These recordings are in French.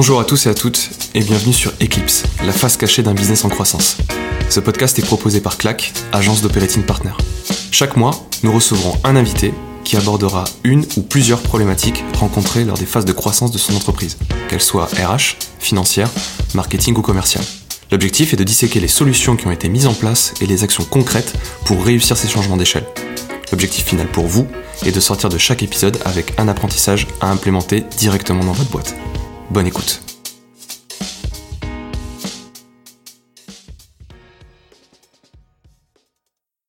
Bonjour à tous et à toutes et bienvenue sur Eclipse, la face cachée d'un business en croissance. Ce podcast est proposé par CLAC, agence d'operating partner. Chaque mois, nous recevrons un invité qui abordera une ou plusieurs problématiques rencontrées lors des phases de croissance de son entreprise, qu'elles soient RH, financière, marketing ou commerciale. L'objectif est de disséquer les solutions qui ont été mises en place et les actions concrètes pour réussir ces changements d'échelle. L'objectif final pour vous est de sortir de chaque épisode avec un apprentissage à implémenter directement dans votre boîte. Bonne écoute.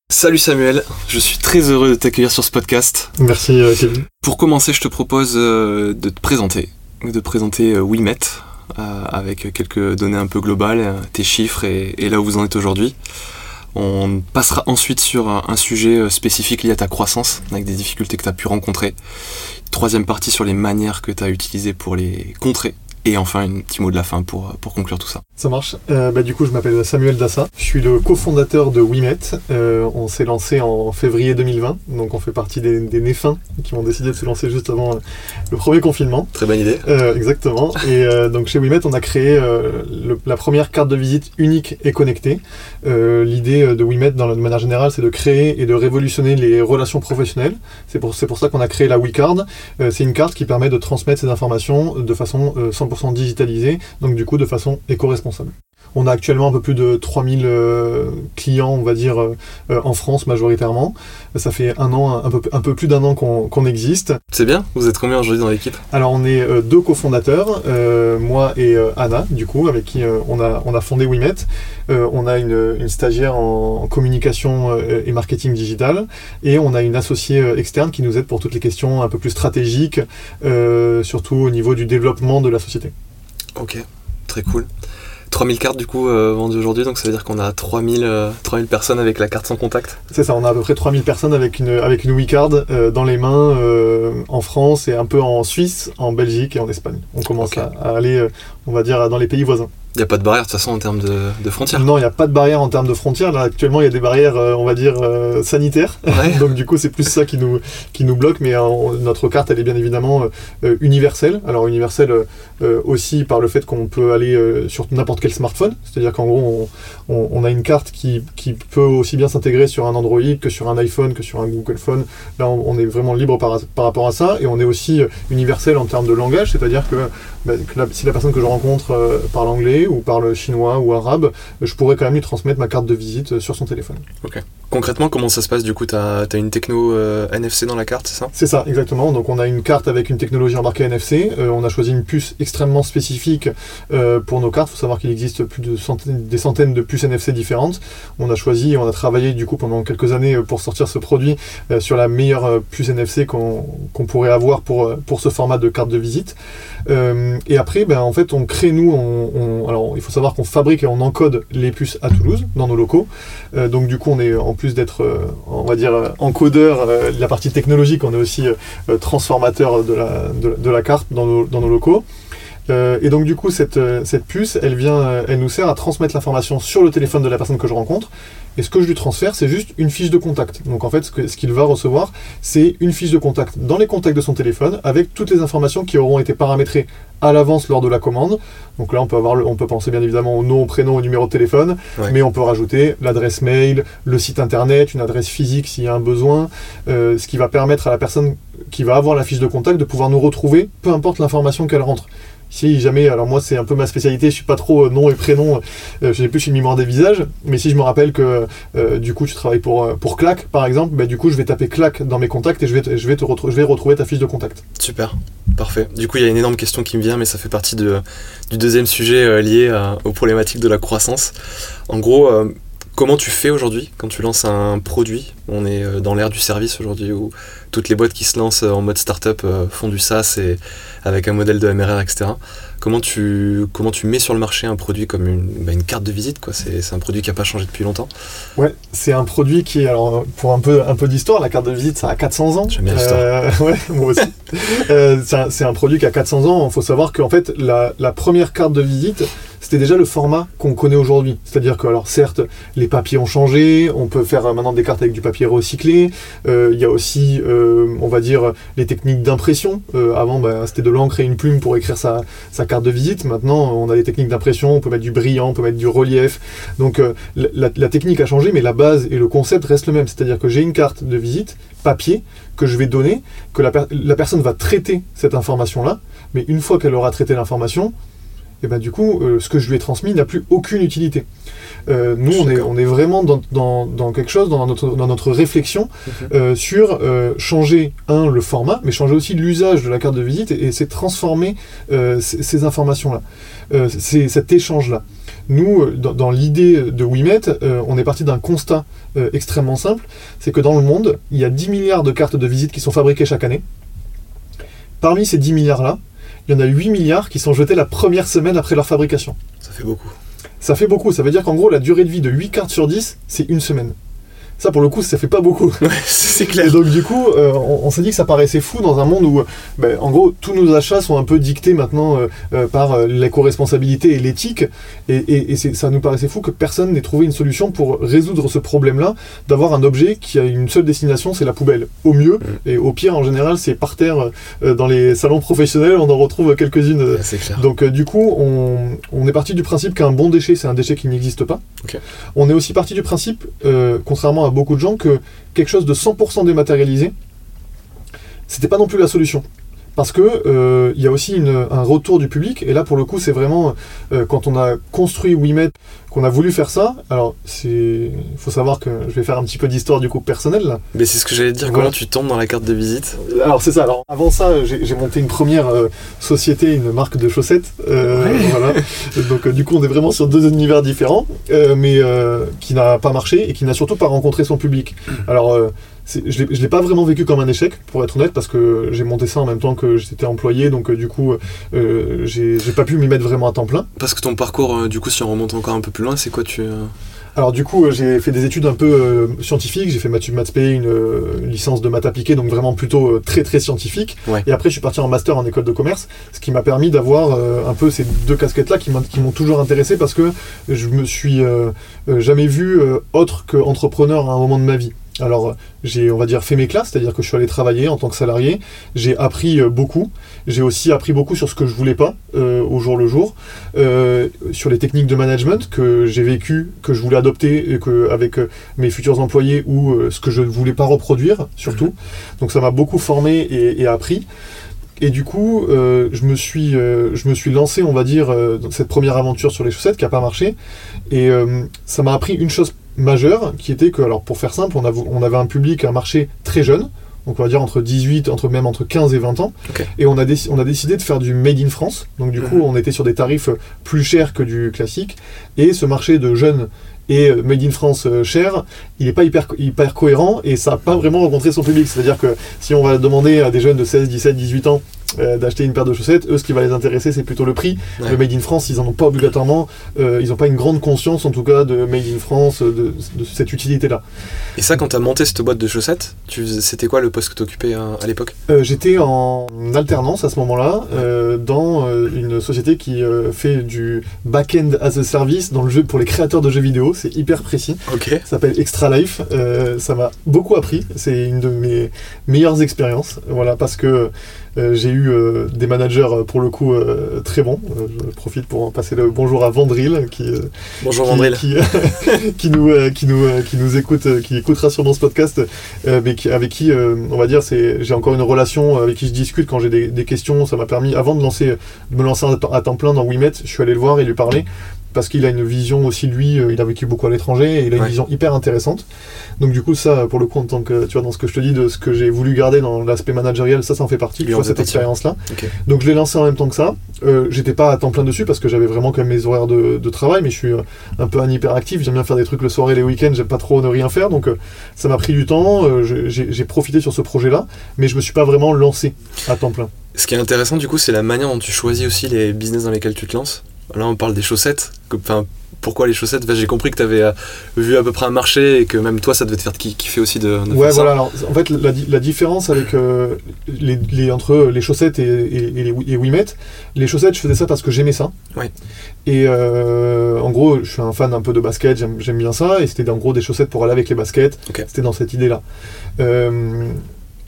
Salut Samuel, je suis très heureux de t'accueillir sur ce podcast. Merci euh, Kevin. Pour commencer, je te propose euh, de te présenter, de te présenter euh, WeMet avec quelques données un peu globales, tes chiffres et, là où vous en êtes aujourd'hui. On passera ensuite sur un, sujet spécifique lié à ta croissance, avec des difficultés que tu as pu rencontrer. Troisième partie sur les manières que tu as utilisées pour les contrer. Et enfin, un petit mot de la fin pour, pour conclure tout ça. Ça marche. Euh, bah, du coup, je m'appelle Samuel Dassa. Je suis le cofondateur de WeMet. Euh, on s'est lancé en février 2020. Donc, on fait partie des, des Néfins qui ont décidé de se lancer juste avant euh, le premier confinement. Très bonne idée. exactement. Et donc, chez WeMet, on a créé la première carte de visite unique et connectée. L'idée de WeMet, dans la manière générale, c'est de créer et de révolutionner les relations professionnelles. C'est pour, pour ça qu'on a créé la WeCard. c'est une carte qui permet de transmettre ces informations de façon 100% digitalisée, donc du coup de façon éco-responsable. On a actuellement un peu plus de 3000 euh, clients, on va dire, euh, euh, en France majoritairement. Ça fait un an, un peu, un peu plus d'un an qu'on existe. C'est bien Vous êtes combien aujourd'hui dans l'équipe? Alors on est deux cofondateurs, moi et Anna, du coup, avec qui on, a, on a fondé WeMet. on a une, stagiaire en communication et marketing digital. Et on a une associée externe qui nous aide pour toutes les questions un peu plus stratégiques, surtout au niveau du développement de la société. Ok, très cool. 3000 cartes du coup euh, vendues aujourd'hui, donc ça veut dire qu'on a 3000, 3000 euh, personnes avec la carte sans contact. C'est ça, on a à peu près 3000 personnes avec une, avec une WeCard euh, dans les mains en France et un peu en Suisse, en Belgique et en Espagne. On commence à, aller, on va dire, dans les pays voisins. Il n'y a pas de barrière de toute façon en termes de, frontières Non, il n'y a pas de barrière en termes de frontières. Là, actuellement, il y a des barrières, on va dire, sanitaires. Donc, du coup, c'est plus ça qui nous, qui nous bloque. Mais notre carte, elle est bien évidemment universelle. Alors, universelle aussi par le fait qu'on peut aller sur n'importe quel smartphone. C'est-à-dire qu'en gros, on, a une carte qui, peut aussi bien s'intégrer sur un Android que sur un iPhone, que sur un Google Phone. Là, on, est vraiment libre par, rapport à ça. Et on est aussi universel en termes de langage. C'est-à-dire que, bah, si la personne que je rencontre euh, parle anglais ou parle chinois ou arabe, je pourrais quand même lui transmettre ma carte de visite sur son téléphone. Ok. Concrètement, comment ça se passe Du coup, tu as, une techno euh, NFC dans la carte, c'est ça? C'est ça, exactement. Donc, on a une carte avec une technologie embarquée NFC. Euh, on a choisi une puce extrêmement spécifique pour nos cartes. Il faut savoir qu'il il existe plus de centaines, des centaines de puces NFC différentes. On a choisi, on a travaillé du coup pendant quelques années euh, pour sortir ce produit euh, sur la meilleure euh, puce NFC qu'on pourrait avoir pour, pour ce format de carte de visite. Et après, ben, en fait, on crée nous, il faut savoir qu'on fabrique et on encode les puces à Toulouse dans nos locaux. donc du coup, on est en plus d'être, on va dire, encodeur de la partie technologique, on est aussi transformateur de la, carte dans nos locaux. Euh, et donc du coup, cette, euh, cette puce, elle vient, euh, elle nous sert à transmettre l'information sur le téléphone de la personne que je rencontre. Et ce que je lui transfère, c'est juste une fiche de contact. Donc en fait, ce qu'il va recevoir, c'est une fiche de contact dans les contacts de son téléphone avec toutes les informations qui auront été paramétrées à l'avance lors de la commande. Donc là, on peut, avoir on peut penser bien évidemment au nom, au prénom, au numéro de téléphone, mais on peut rajouter l'adresse mail, le site internet, une adresse physique s'il y a un besoin, ce qui va permettre à la personne qui va avoir la fiche de contact de pouvoir nous retrouver, peu importe l'information qu'elle rentre. Si jamais, alors moi c'est un peu ma spécialité, je suis pas trop euh, nom et prénom, euh, j'ai plus une mémoire des visages, mais si je me rappelle que euh, du coup tu travailles pour, pour Clac par exemple, bah, du coup je vais taper Clac dans mes contacts et je vais, je vais, te je vais retrouver ta fiche de contact. Super, parfait. Du coup il y a une énorme question qui me vient, mais ça fait partie de, du deuxième sujet lié aux problématiques de la croissance. En gros, comment tu fais aujourd'hui quand tu lances un produit? On est dans l'ère du service aujourd'hui toutes les boîtes qui se lancent en mode startup font du SaaS et avec un modèle de MRR, etc. Comment tu, comment tu mets sur le marché un produit comme une, bah, une carte de visite quoi? C'est, un produit qui n'a pas changé depuis longtemps Ouais, c'est un produit qui, alors pour un peu, un peu d'histoire, la carte de visite ça a 400 ans. J'aime bien. Euh, ouais, moi aussi. euh, c'est, un, produit qui a 400 ans. Il faut savoir qu'en fait, la, la première carte de visite, c'était déjà le format qu'on connaît aujourd'hui. C'est-à-dire que, alors certes, les papiers ont changé, on peut faire maintenant des cartes avec du papier recyclé. Euh, il y a aussi, euh, on va dire, les techniques d'impression. avant, bah, c'était de l'encre et une plume pour écrire sa, carte de visite. Maintenant, on a des techniques d'impression, on peut mettre du brillant, on peut mettre du relief. Donc euh, la, technique a changé, mais la base et le concept restent le même. C'est-à-dire que j'ai une carte de visite papier que je vais donner, que la, la personne va traiter cette information-là, mais une fois qu'elle aura traité l'information, et ben du coup, euh, ce que je lui ai transmis n'a plus aucune utilité. Euh, nous, on est, on est vraiment dans, dans, dans, quelque chose, dans notre, dans notre réflexion euh, sur changer, un, le format, mais changer aussi l'usage de la carte de visite et, c'est transformer ces, ces informations-là, cet échange-là. Nous, dans, dans l'idée de WeMet, on est parti d'un constat extrêmement simple, c'est que dans le monde, il y a 10 milliards de cartes de visite qui sont fabriquées chaque année. Parmi ces 10 milliards-là, il y en a 8 milliards qui sont jetés la première semaine après leur fabrication. Ça fait beaucoup. Ça fait beaucoup, ça veut dire qu'en gros la durée de vie de 8 cartes sur 10, c'est une semaine. Ça, pour le coup, ça fait pas beaucoup. c'est clair. Et donc, du coup, euh, on, s'est dit que ça paraissait fou dans un monde où, ben, en gros, tous nos achats sont un peu dictés maintenant euh, euh, par l'éco-responsabilité et l'éthique. Et, ça nous paraissait fou que personne n'ait trouvé une solution pour résoudre ce problème-là, d'avoir un objet qui a une seule destination, c'est la poubelle. Au mieux, mm. et au pire, en général, c'est par terre dans les salons professionnels, on en retrouve quelques-unes. donc, du coup, on, est parti du principe qu'un bon déchet, c'est un déchet qui n'existe pas. On est aussi parti du principe, contrairement à beaucoup de gens que quelque chose de 100% dématérialisé, c'était pas non plus la solution parce que euh, il y a aussi un retour du public et là pour le coup c'est vraiment euh, quand on a construit WeMet qu'on a voulu faire ça alors c'est il faut savoir que je vais faire un petit peu d'histoire du coup personnel là. mais c'est ce que j'allais dire comment tu tombes dans la carte de visite? Alors c'est ça alors avant ça j'ai monté une première euh, société une marque de chaussettes voilà. Donc du coup on est vraiment sur deux univers différents mais qui n'a pas marché et qui n'a surtout pas rencontré son public. Alors je ne l'ai pas vraiment vécu comme un échec, pour être honnête, parce que j'ai monté ça en même temps que j'étais employé, donc euh, du coup, euh, j'ai pas pu m'y mettre vraiment à temps plein. Parce que ton parcours, euh, du coup, si on remonte encore un peu plus loin, c'est quoi tu... Alors du coup, j'ai fait des études un peu scientifiques, j'ai fait maths maths une, une, licence de maths appliquée, donc vraiment plutôt très très scientifique. Et après, je suis parti en master en école de commerce, ce qui m'a permis d'avoir un peu ces deux casquettes-là qui m'ont toujours intéressé parce que je me suis jamais vu autre qu'entrepreneur à un moment de ma vie. Alors, j'ai, on va dire, fait mes classes, c'est-à-dire que je suis allé travailler en tant que salarié. J'ai appris euh, beaucoup. J'ai aussi appris beaucoup sur ce que je voulais pas euh, au jour le jour, euh, sur les techniques de management que j'ai vécu, que je voulais adopter avec mes futurs employés ou ce que je ne voulais pas reproduire, surtout. Donc, ça m'a beaucoup formé et, appris. Et du coup, je, me suis, je me suis lancé, on va dire, dans cette première aventure sur les chaussettes qui n'a pas marché. Et ça m'a appris une chose majeur qui était que, alors pour faire simple, on, on avait un public, un marché très jeune, donc on va dire entre 18, entre même entre 15 et 20 ans. Et on a, on a décidé de faire du Made in France. Donc du coup, mhm. on était sur des tarifs plus chers que du classique. Et ce marché de jeunes et euh, Made in France euh, cher, il n'est pas hyper, hyper cohérent et ça n'a pas vraiment rencontré son public. C'est-à-dire que si on va demander à des jeunes de 16, 17, 18 ans euh, d'acheter une paire de chaussettes, eux, ce qui va les intéresser, c'est plutôt le prix. Le Made in France, ils n'en ont pas obligatoirement, ils n'ont pas une grande conscience, en tout cas, de Made in France, de, cette utilité-là. Et ça, quand tu as monté cette boîte de chaussettes, c'était quoi le poste que tu occupais à, l'époque? J'étais en alternance à ce moment-là, dans une société qui fait du back-end as a service dans le jeu pour les créateurs de jeux vidéo c'est hyper précis. Ça s'appelle Extra Life. Euh, ça m'a beaucoup appris. C'est une de mes meilleures expériences. Voilà, parce que euh, j'ai eu euh, des managers pour le coup très bons. je profite pour passer le bonjour à Vandril qui bonjour qui, qui, nous qui nous qui nous écoute qui écoutera sûrement ce podcast mais avec qui on va dire c'est j'ai encore une relation avec qui je discute quand j'ai des, questions. Ça m'a permis avant de lancer de me lancer à temps plein dans WeMet je suis allé le voir et lui parler parce qu'il a une vision aussi, lui, euh, il a vécu beaucoup à l'étranger, et il a une vision hyper intéressante. Donc du coup, ça, pour le coup, en tant que, tu vois, dans ce que je te dis, de ce que j'ai voulu garder dans l'aspect managériel, ça, ça en fait partie, tu vois, cette expérience-là. Donc je l'ai lancé en même temps que ça. Euh, J'étais pas à temps plein dessus, parce que j'avais vraiment quand même mes horaires de, de, travail, mais je suis euh, un peu un hyperactif, j'aime bien faire des trucs le soir et les week-ends, j'aime pas trop ne rien faire, donc euh, ça m'a pris du temps, j'ai profité sur ce projet-là, mais je me suis pas vraiment lancé à temps plein. Ce qui est intéressant, du coup, c'est la manière dont tu choisis aussi les business dans lesquels tu te lances. Là, on parle des chaussettes. Pourquoi les chaussettes? J'ai compris que tu avais euh, vu à peu près un marché et que même toi, ça devait te faire kiffer aussi de, de ouais, voilà. Alors, en fait, la, différence avec euh, les, entre les chaussettes et, et, et les Wimet, les chaussettes, je faisais ça parce que j'aimais ça. Ouais. Et euh, en gros, je suis un fan un peu de basket, j'aime bien ça. Et c'était en gros des chaussettes pour aller avec les baskets. C'était dans cette idée-là.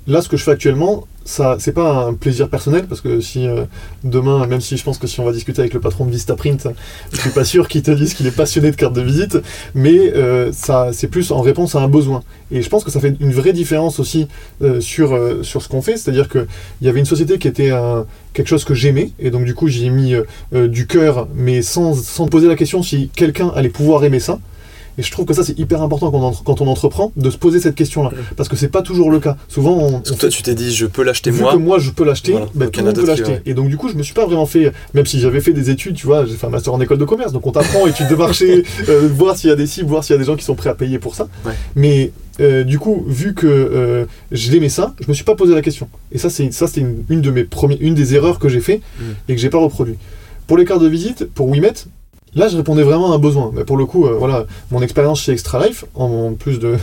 Là, ce que je fais actuellement, ça, c'est pas un plaisir personnel parce que si euh, demain, même si je pense que si on va discuter avec le patron de Vistaprint, je suis pas sûr qu'il te dise qu'il est passionné de cartes de visite, mais euh, ça, c'est plus en réponse à un besoin. Et je pense que ça fait une vraie différence aussi euh, sur, sur ce qu'on fait, c'est-à-dire qu'il y avait une société qui était un, quelque chose que j'aimais, et donc du coup j'y ai mis du cœur, mais sans, sans poser la question si quelqu'un allait pouvoir aimer ça. Et je trouve que ça, c'est hyper important quand on, entreprend, de se poser cette question-là. Parce que c'est pas toujours le cas. Souvent, on. toi, tu t'es dit, je peux l'acheter moi. que moi, je peux l'acheter, ben, tout le monde peut l'acheter. Et donc, du coup, je me suis pas vraiment fait. Même si j'avais fait des études, tu vois, j'ai fait un master en école de commerce. Donc, on t'apprend études de marché, euh, voir s'il y a des cibles, voir s'il y a des gens qui sont prêts à payer pour ça. Mais. Euh, du coup, vu que euh, je l'aimais ça, je me suis pas posé la question. Et ça, c'est ça, c'était une, de mes premiers, une des erreurs que j'ai fait mm. et que j'ai pas reproduit. Pour les cartes de visite, pour Wimet, Là, je répondais vraiment à un besoin. Mais pour le coup, euh, voilà, mon expérience chez Extra Life, en plus de,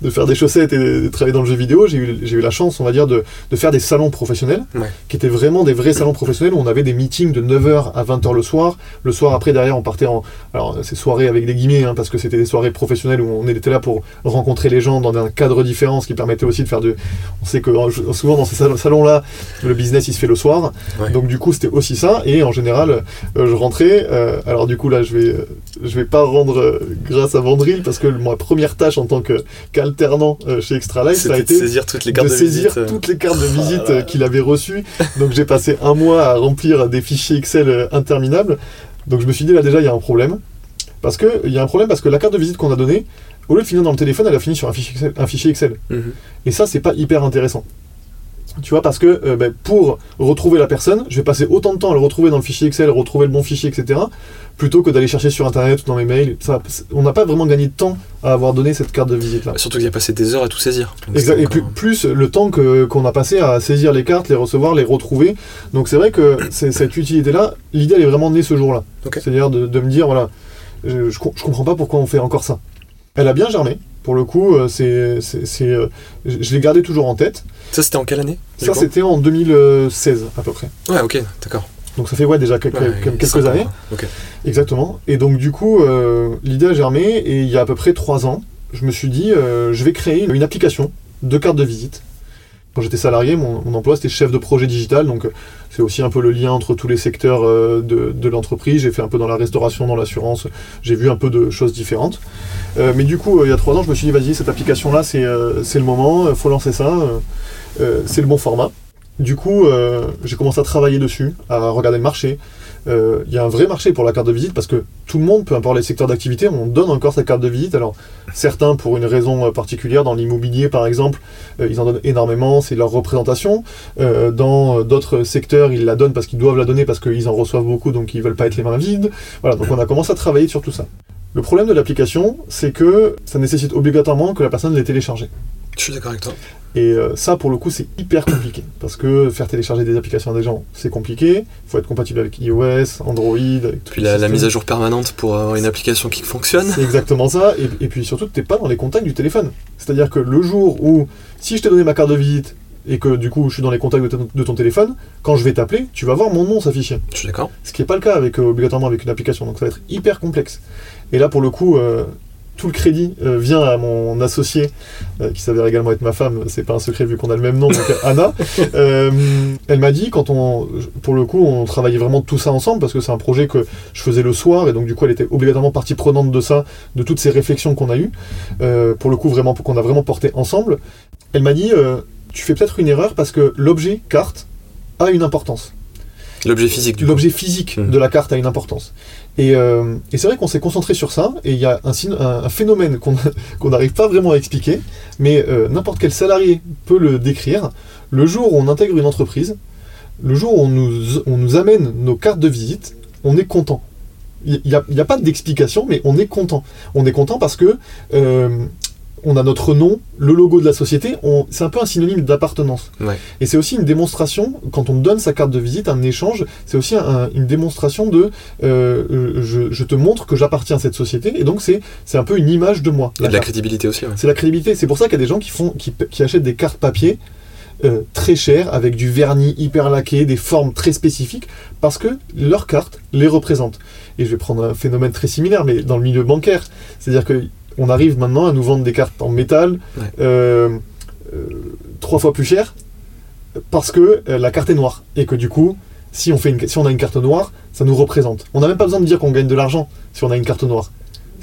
de, faire des chaussettes et de, travailler dans le jeu vidéo, j'ai eu, eu, la chance, on va dire, de, de faire des salons professionnels, qui étaient vraiment des vrais salons professionnels où on avait des meetings de 9h à 20h le soir. Le soir après, derrière, on partait en. Alors, ces soirées avec des guillemets, hein, parce que c'était des soirées professionnelles où on était là pour rencontrer les gens dans un cadre différent, ce qui permettait aussi de faire de. On sait que souvent dans ces salons-là, le business il se fait le soir. Donc, du coup, c'était aussi ça. Et en général, euh, je rentrais. Euh, alors, du coup, là, je vais, euh, je vais pas rendre euh, grâce à Vandril parce que ma première tâche en tant qu'alternant euh, chez Extra Life, ça a été de saisir toutes les cartes de, saisir toutes les cartes de visite ah qu'il avait reçues. Donc j'ai passé un mois à remplir des fichiers Excel interminables. Donc je me suis dit là déjà il y a un problème parce que il y a un problème parce que la carte de visite qu'on a donnée, au lieu de finir dans le téléphone, elle a fini sur un fichier Excel. Un fichier Excel. Mhm. Et ça c'est pas hyper intéressant. Tu vois, parce que euh, ben, pour retrouver la personne, je vais passer autant de temps à le retrouver dans le fichier Excel, retrouver le bon fichier, etc., plutôt que d'aller chercher sur Internet ou dans mes mails. Ça, on n'a pas vraiment gagné de temps à avoir donné cette carte de visite-là. Surtout qu'il y a passé des heures à tout saisir. Exact. Et plus, le temps qu'on a passé à saisir les cartes, les recevoir, les retrouver. Donc c'est vrai que cette utilité-là, l'idée, elle est vraiment née ce jour-là. C'est-à-dire de, me dire, voilà, je, je comprends pas pourquoi on fait encore ça. Elle a bien germé. Pour le coup, euh, c'est, euh, je l'ai gardé toujours en tête. Ça, c'était en quelle année Ça, c'était en 2016 à peu près. Ouais, ok, d'accord. Donc ça fait ouais, déjà quelques, quelques années. Exactement. Et donc du coup, euh, l'idée a germé et il y a à peu près trois ans, je me suis dit, je vais créer une application de carte de visite quand j'étais salarié, mon, emploi c'était chef de projet digital, donc c'est aussi un peu le lien entre tous les secteurs euh, de, l'entreprise. J'ai fait un peu dans la restauration, dans l'assurance, j'ai vu un peu de choses différentes. Euh, mais du coup, euh, il y a trois ans, je me suis dit, vas-y, cette application-là, c'est le moment, il faut lancer ça, c'est le bon format. Du coup, j'ai commencé à travailler dessus, à regarder le marché, euh, il y a un vrai marché pour la carte de visite parce que tout le monde, peu importe les secteurs d'activité, on donne encore sa carte de visite. Alors certains pour une raison euh, particulière, dans l'immobilier par exemple, euh, ils en donnent énormément, c'est leur représentation. dans d'autres secteurs, ils la donnent parce qu'ils doivent la donner parce qu'ils en reçoivent beaucoup, donc ils veulent pas être les mains vides. Voilà, donc on a commencé à travailler sur tout ça. Le problème de l'application, c'est que ça nécessite obligatoirement que la personne l'ait téléchargée. Je suis d'accord avec toi. Et euh, ça, pour le coup, c'est hyper compliqué. Parce que faire télécharger des applications à des gens, c'est compliqué. Il faut être compatible avec iOS, Android. Avec puis la, mise à jour permanente pour avoir une application qui fonctionne. C'est exactement ça. Et, puis surtout, tu n'es pas dans les contacts du téléphone. C'est-à-dire que le jour où, si je t'ai donné ma carte de visite et que du coup je suis dans les contacts de, ton téléphone, quand je vais t'appeler, tu vas voir mon nom s'afficher. Je suis d'accord. Ce qui n'est pas le cas avec, euh, obligatoirement avec une application. Donc ça va être hyper complexe. Et là, pour le coup, euh, tout le crédit euh, vient à mon associé, euh, qui s'avère également être ma femme, c'est pas un secret vu qu'on a le même nom, donc Anna. Euh, elle m'a dit, quand on, pour le coup, on travaillait vraiment tout ça ensemble, parce que c'est un projet que je faisais le soir, et donc du coup, elle était obligatoirement partie prenante de ça, de toutes ces réflexions qu'on a eues, pour le coup, vraiment, qu'on a vraiment porté ensemble. Elle m'a dit, tu fais peut-être une erreur parce que l'objet carte a une importance. L'objet physique du L'objet physique mmh. de la carte a une importance. Euh, et, c'est vrai qu'on s'est concentré sur ça, et il y a un, phénomène qu'on n'arrive pas vraiment à expliquer, mais euh, n'importe quel salarié peut le décrire. Le jour où on intègre une entreprise, le jour où on nous, amène nos cartes de visite, on est content. Il n'y a, pas d'explication, mais on est content. On est content parce que euh, on a notre nom, le logo de la société, c'est un peu un synonyme d'appartenance. Et c'est aussi une démonstration, quand on donne sa carte de visite, un échange, c'est aussi une démonstration de euh, je, te montre que j'appartiens à cette société, et donc c'est un peu une image de moi. Et de la crédibilité aussi. C'est la crédibilité, c'est pour ça qu'il y a des gens qui, font, qui, achètent des cartes papier. Euh, très chères, avec du vernis hyper laqué, des formes très spécifiques, parce que leur carte les représente. Et je vais prendre un phénomène très similaire, mais dans le milieu bancaire. C'est-à-dire que on arrive maintenant à nous vendre des cartes en métal. 3 trois fois plus cher parce que euh, la carte est noire. Et que du coup, si on, fait une, si on a une carte noire, ça nous représente. On n'a même pas besoin de dire qu'on gagne de l'argent si on a une carte noire.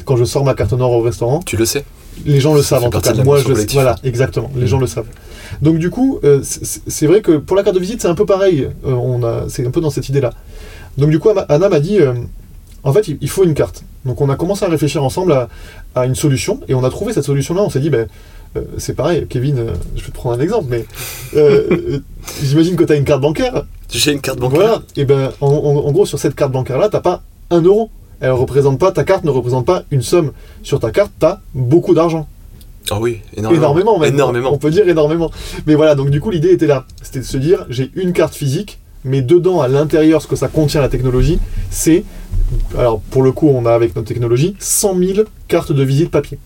Quand je sors ma carte noire au restaurant, Tu le sais. les gens le savent en tout cas. Moi, je le collective. Voilà, exactement. Les Mm. gens le savent. Donc du coup, euh, c'est vrai que pour la carte de visite, c'est un peu pareil. Euh, on a, c'est un peu dans cette idée-là. Donc du coup, Anna m'a dit, euh, en fait, il faut une carte. Donc on a commencé à réfléchir ensemble à, à une solution et on a trouvé cette solution-là. On s'est dit, ben, euh, c'est pareil, Kevin. euh, je vais te prendre un exemple, mais euh, j'imagine que tu as une carte bancaire. J'ai une carte bancaire. Voilà. Et ben, en, en- en gros, sur cette carte bancaire-là, t'as pas un euro. Elle représente pas, ta carte ne représente pas une somme. Sur ta carte, t'as beaucoup d'argent. Ah oui, énormément. Énormément, même. Énormément. On peut dire énormément. Mais voilà, donc du coup, l'idée était là. C'était de se dire, j'ai une carte physique, mais dedans, à l'intérieur, ce que ça contient, la technologie, c'est, alors pour le coup, on a avec notre technologie, 100 000 cartes de visite papier.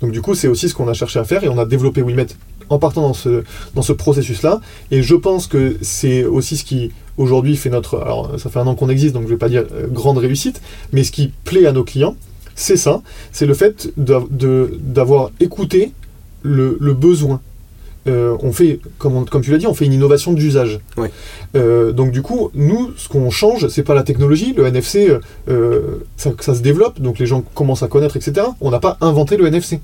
Donc du coup, c'est aussi ce qu'on a cherché à faire et on a développé Wimet en partant dans ce, dans ce processus-là. Et je pense que c'est aussi ce qui, aujourd'hui, fait notre... Alors, ça fait un an qu'on existe, donc je vais pas dire euh, grande réussite, mais ce qui plaît à nos clients, c'est ça, c'est le fait d'avoir écouté le, le besoin. Euh, on fait, comme, on- comme tu l'as dit, on fait une innovation d'usage. Oui. Euh, donc du coup, nous, ce qu'on change, c'est pas la technologie. Le NFC, euh, ça, ça se développe, donc les gens commencent à connaître, etc. On n'a pas inventé le NFC.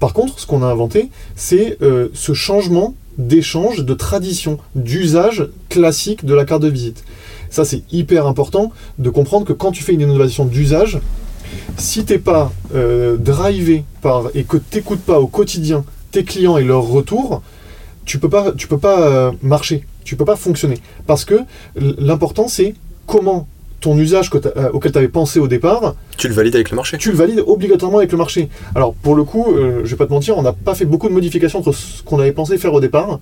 Par contre, ce qu'on a inventé, c'est ce changement d'échange, de tradition, d'usage classique de la carte de visite. Ça, c'est hyper important de comprendre que quand tu fais une innovation d'usage, si t'es pas drivé par et que t'écoutes pas au quotidien tes clients et leurs retours, tu peux pas, tu peux pas euh, marcher, tu peux pas fonctionner. Parce que l'important c'est comment ton usage que euh, auquel tu avais pensé au départ, Tu le valides avec le marché. tu le valides obligatoirement avec le marché. Alors pour le coup, euh, je vais pas te mentir, on n'a pas fait beaucoup de modifications entre ce qu'on avait pensé faire au départ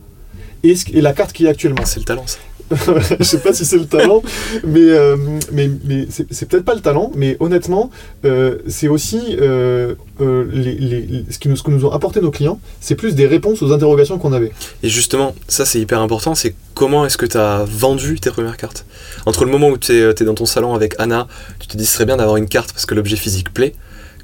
et, ce- et la carte qui est actuellement. C'est le talent, ça. je sais pas si c'est le talent, mais, euh, mais, mais c'est peut-être pas le talent, mais honnêtement, euh, c'est aussi euh, les, les- ce, qui nous, ce que nous ont apporté nos clients, c'est plus des réponses aux interrogations qu'on avait. Et justement, ça c'est hyper important, c'est comment est-ce que tu as vendu tes premières cartes? Entre le moment où tu es, dans ton salon avec Anna, tu te dis ce serait bien d'avoir une carte parce que l'objet physique plaît,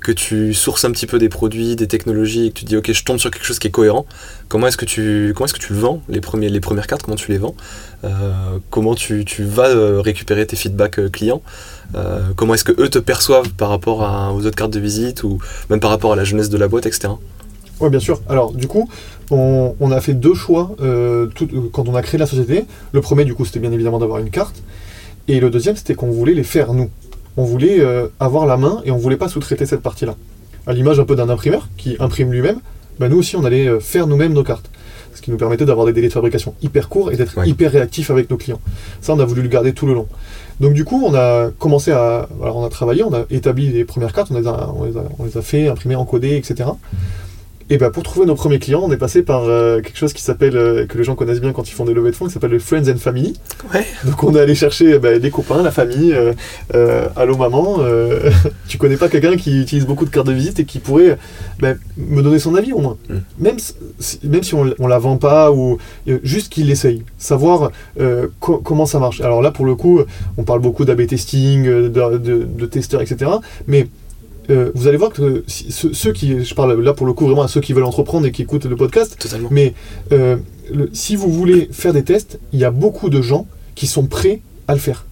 que tu sources un petit peu des produits, des technologies, et que tu dis ok je tombe sur quelque chose qui est cohérent, comment est-ce que tu, vends, les, premières cartes, comment tu les vends Euh, Comment tu, vas euh, récupérer tes feedbacks euh, clients Comment est-ce que eux te perçoivent par rapport aux autres cartes de visite ou même par rapport à la jeunesse de la boîte, etc. Oui, bien sûr. Alors, du coup, on, a fait deux choix quand on a créé la société. Le premier, du coup, c'était bien évidemment d'avoir une carte. Et le deuxième, c'était qu'on voulait les faire nous. On voulait euh, avoir la main et on voulait pas sous-traiter cette partie-là. À l'image un peu d'un imprimeur qui imprime lui-même, bah, nous aussi, on allait euh, faire nous-mêmes nos cartes. Ce qui nous permettait d'avoir des délais de fabrication hyper courts et d'être Ouais. hyper réactifs avec nos clients. Ça, on a voulu le garder tout le long. Donc du coup, on a commencé à, alors on a travaillé, on a établi les premières cartes, on les a, on les a, on les a fait, imprimées, encodées, etc. Et ben pour trouver nos premiers clients, on est passé par euh, quelque chose qui s'appelle, euh, que les gens connaissent bien quand ils font des levées de fonds, qui s'appelle le Friends and Family. Ouais. Donc on est allé chercher ben, des copains, la famille, euh, euh, allô maman, tu connais pas quelqu'un qui utilise beaucoup de cartes de visite et qui pourrait ben, me donner son avis au moins. Mm. Même, si, même si on, on la vend pas ou juste qu'il l'essaye, savoir co- comment ça marche. Alors là pour le coup, on parle beaucoup d'AB testing, de, de- de testeurs, etc. Mais euh, vous allez voir que si- ceux, ceux qui, je parle là pour le coup vraiment à ceux qui veulent entreprendre et qui écoutent le podcast, Totalement. mais euh, le- si vous voulez faire des tests, il y a beaucoup de gens qui sont prêts à le faire.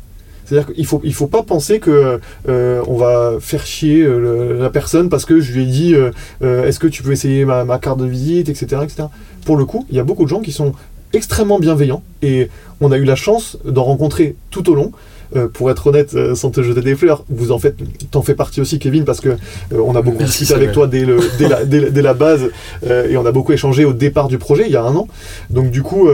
C'est-à-dire qu'il faut, il faut pas penser que euh, on va faire chier le- la personne parce que je lui ai dit euh, euh, est-ce que tu peux essayer ma, ma carte de visite, etc., etc. Pour le coup, il y a beaucoup de gens qui sont extrêmement bienveillants et on a eu la chance d'en rencontrer tout au long. Euh, pour être honnête, euh, sans te jeter des fleurs, vous en faites, t'en fais partie aussi, Kevin, parce que euh, on a beaucoup discuté avec toi dès, le, dès, la, dès la- dès la base euh, et on a beaucoup échangé au départ du projet il y a un an. Donc du coup,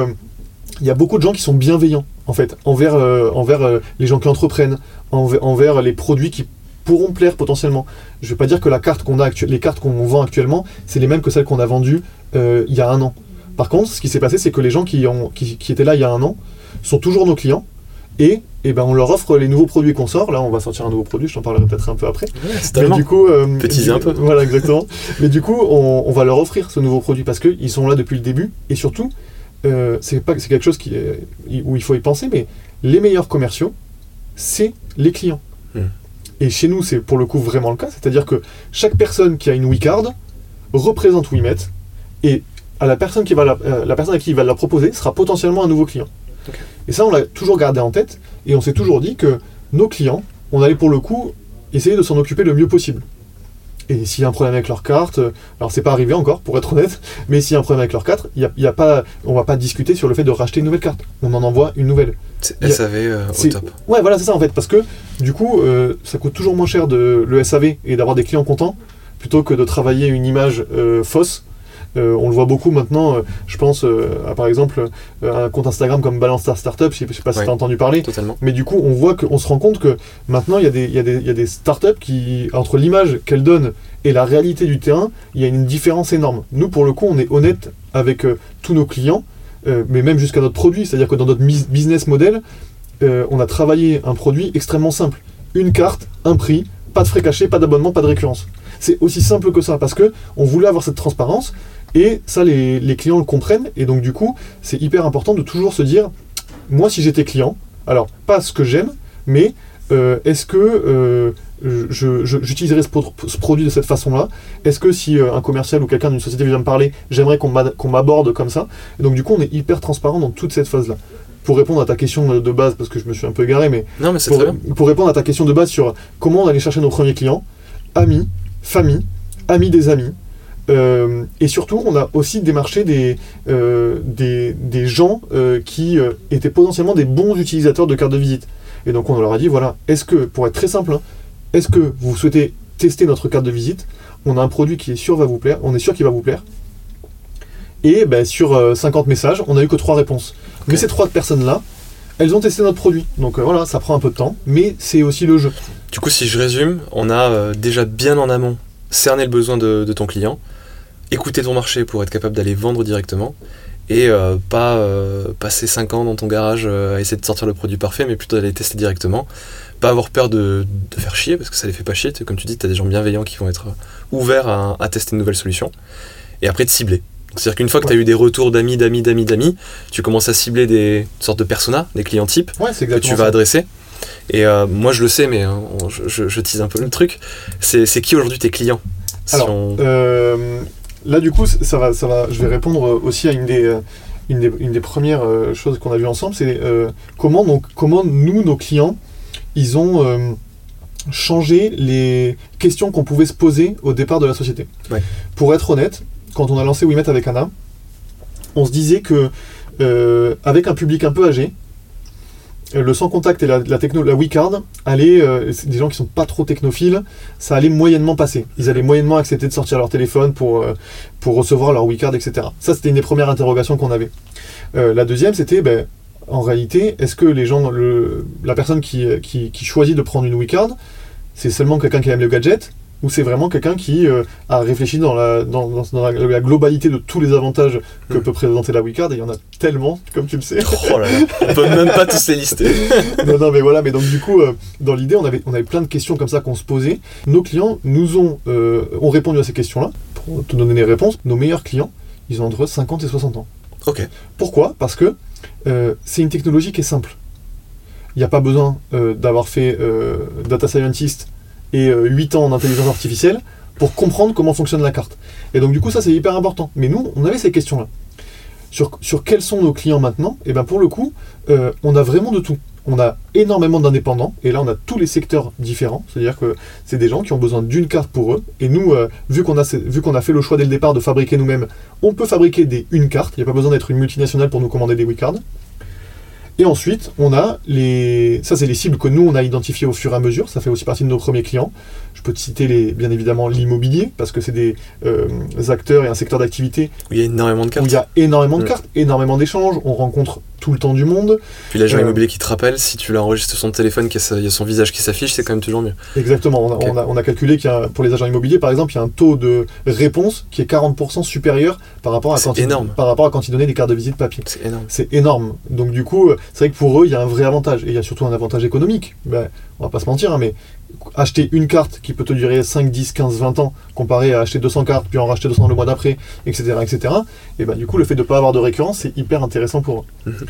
il y a beaucoup de gens qui sont bienveillants en fait envers, envers les gens qui entreprennent, enve- envers les produits qui pourront plaire potentiellement. Je vais pas dire que la carte qu'on a les cartes qu'on vend actuellement, c'est les mêmes que celles qu'on a vendues il y a un an. Par contre, ce qui s'est passé, c'est que les gens qui, ont, qui, qui étaient là il y a un an sont toujours nos clients et, eh ben, on leur offre les nouveaux produits qu'on sort. Là, on va sortir un nouveau produit, je t'en parlerai peut-être un peu après. Ouais, c'est Mais du coup, euh, du- un peu. Voilà, exactement. Mais du coup, on, on va leur offrir ce nouveau produit parce qu'ils sont là depuis le début et surtout, euh, c'est quelque chose qui est- où il faut y penser, mais les meilleurs commerciaux, c'est les clients. Hmm. Et chez nous, c'est pour le coup vraiment le cas, c'est-à-dire que chaque personne qui a une WeCard représente WeMet et à la personne, qui va la, euh, la personne à qui il va la proposer sera potentiellement un nouveau client. Et ça, on l'a toujours gardé en tête, et on s'est toujours dit que nos clients, on allait pour le coup essayer de s'en occuper le mieux possible. Et s'il y a un problème avec leur carte, euh, alors c'est pas arrivé encore, pour être honnête, mais s'il y a un problème avec leur carte, il y a, il y a pas, on va pas discuter sur le fait de racheter une nouvelle carte. On en envoie une nouvelle. A- SAV euh, au C'est- top. Ouais, voilà, c'est ça en fait, parce que du coup, euh, ça coûte toujours moins cher de le SAV et d'avoir des clients contents plutôt que de travailler une image euh, fausse. Euh, on le voit beaucoup maintenant, euh, je pense euh, à par exemple un compte Instagram comme Balance Star Startup, je je sais pas si Ouais. tu as entendu parler, Totalement. mais du coup, on voit qu'on se rend compte que maintenant, il y, a des- il y, a des- il y a des startups qui, entre l'image qu'elles donnent et la réalité du terrain, il y a une différence énorme. Nous, pour le coup, on est honnête avec tous nos clients, mais même jusqu'à notre produit. C'est-à-dire que dans notre business model, on a travaillé un produit extrêmement simple. Une carte, un prix, pas de frais cachés, pas d'abonnement, pas de récurrence. C'est aussi simple que ça, parce que on voulait avoir cette transparence, et ça, les, les clients le comprennent, et donc du coup, c'est hyper important de toujours se dire, moi, si j'étais client, alors pas ce que j'aime, mais euh, est-ce que euh, j'utiliserais ce, pro- ce produit de cette façon-là? Est-ce que si euh, un commercial ou quelqu'un d'une société vient me parler, j'aimerais qu'on m'a- qu'on m'aborde comme ça? Et donc du coup, on est hyper transparent dans toute cette phase-là. Pour répondre à ta question de base, parce que je me suis un peu égaré, mais Non, mais c'est pour, pour répondre à ta question de base sur comment on allait chercher nos premiers clients, amis, famille, amis des amis. Euh, et surtout, on a aussi démarché des, euh, des, des gens euh, qui étaient potentiellement des bons utilisateurs de cartes de visite. Et donc, on leur a dit voilà, est-ce que, pour être très simple, hein, est-ce que vous souhaitez tester notre carte de visite? On a un produit qui est sûr va vous plaire, on est sûr qu'il va vous plaire. Et ben, sur euh, 50 messages, on a eu que 3 réponses. Mais ces trois personnes-là, elles ont testé notre produit. Donc euh, voilà, ça prend un peu de temps, mais c'est aussi le jeu. Du coup, si je résume, on a euh, déjà bien en amont cerné le besoin de, de ton client, écouté ton marché pour être capable d'aller vendre directement, et euh, pas euh, passer 5 ans dans ton garage euh, à essayer de sortir le produit parfait, mais plutôt d'aller tester directement. Pas avoir peur de, de faire chier, parce que ça les fait pas chier. Comme tu dis, tu as des gens bienveillants qui vont être ouverts à, à tester une nouvelle solution. Et après, de cibler. C'est-à-dire qu'une fois que tu as eu des retours d'amis, d'amis, d'amis, d'amis, tu commences à cibler des sortes de personas, des clients types Ouais, que tu vas ça. adresser. Et euh, moi, je le sais, mais hein, on- je, je, je tease un peu le truc. C'est c'est qui aujourd'hui tes clients? Si Alors, on- Euh, là, du coup, ça va, ça va, je vais répondre euh, aussi à une des, euh, une des, une des premières euh, choses qu'on a vues ensemble, c'est euh, comment, donc, comment nous, nos clients, ils ont euh, changé les questions qu'on pouvait se poser au départ de la société. Ouais. Pour être honnête, quand on a lancé WeMet avec Anna, on se disait que euh, avec un public un peu âgé, le sans contact et la, la techno, la WeCard euh, des gens qui sont pas trop technophiles, ça allait moyennement passer. Ils allaient moyennement accepter de sortir leur téléphone pour, euh, recevoir leur WeCard, etc. Ça, c'était une des premières interrogations qu'on avait. Euh, la deuxième, c'était, ben, en réalité, est-ce que les gens, la personne qui choisit de prendre une WeCard, c'est seulement quelqu'un qui aime le gadget ou c'est vraiment quelqu'un qui euh, a réfléchi dans, la, dans, dans- dans la, la globalité de tous les avantages que Mm. peut présenter la WeCard, et il y en a tellement, comme tu le sais. Oh là là, on peut même pas tous les lister. non, non, mais voilà, mais donc du coup, euh, dans l'idée, on avait, on avait plein de questions comme ça qu'on se posait. Nos clients nous ont, euh, ont répondu à ces questions-là. Pour te donner les réponses, nos meilleurs clients, ils ont entre 50 et 60 ans. Ok. Pourquoi? Parce que c'est une technologie qui est simple. Il n'y a pas besoin d'avoir fait data scientist et euh, 8 ans en intelligence artificielle pour comprendre comment fonctionne la carte. Et donc du coup, ça c'est hyper important. Mais nous, on avait ces questions-là. Sur, sur quels sont nos clients maintenant? Et bien pour le coup, euh, on a vraiment de tout. On a énormément d'indépendants, et là on a tous les secteurs différents, c'est-à-dire que c'est des gens qui ont besoin d'une carte pour eux, et nous, euh, vu qu'on a, ce- vu qu'on a fait le choix dès le départ de fabriquer nous-mêmes, on peut fabriquer des une carte, il n'y a pas besoin d'être une multinationale pour nous commander des WeCards. Et ensuite, on a les. Ça, c'est les cibles que nous, on a identifiées au fur et à mesure. Ça fait aussi partie de nos premiers clients. Peux te citer les, bien évidemment l'immobilier, parce que c'est des euh, acteurs et un secteur d'activité Il y a énormément de où cartes. il y a énormément de cartes, énormément d'échanges. On rencontre tout le temps du monde. Puis l'agent Euh, immobilier qui te rappelle, si tu l'enregistres sur son téléphone, qu'il y a sa- il y a son visage qui s'affiche, c'est quand même toujours mieux. Exactement. On a, Ok. on a- on a calculé qu'il y a, pour les agents immobiliers, par exemple, il y a un taux de réponse qui est 40% supérieur par rapport à quand par rapport à quand ils donnaient des cartes de visite papier. C'est énorme. C'est énorme. Donc du coup, euh, c'est vrai que pour eux, il y a un vrai avantage. Et il y a surtout un avantage économique. Ben, on va pas se mentir, hein, mais acheter une carte qui peut te durer 5, 10, 15, 20 ans, comparé à acheter 200 cartes, puis en racheter 200 le mois d'après, etc., etc., et ben du coup, le fait de ne pas avoir de récurrence, c'est hyper intéressant pour eux. Mhm.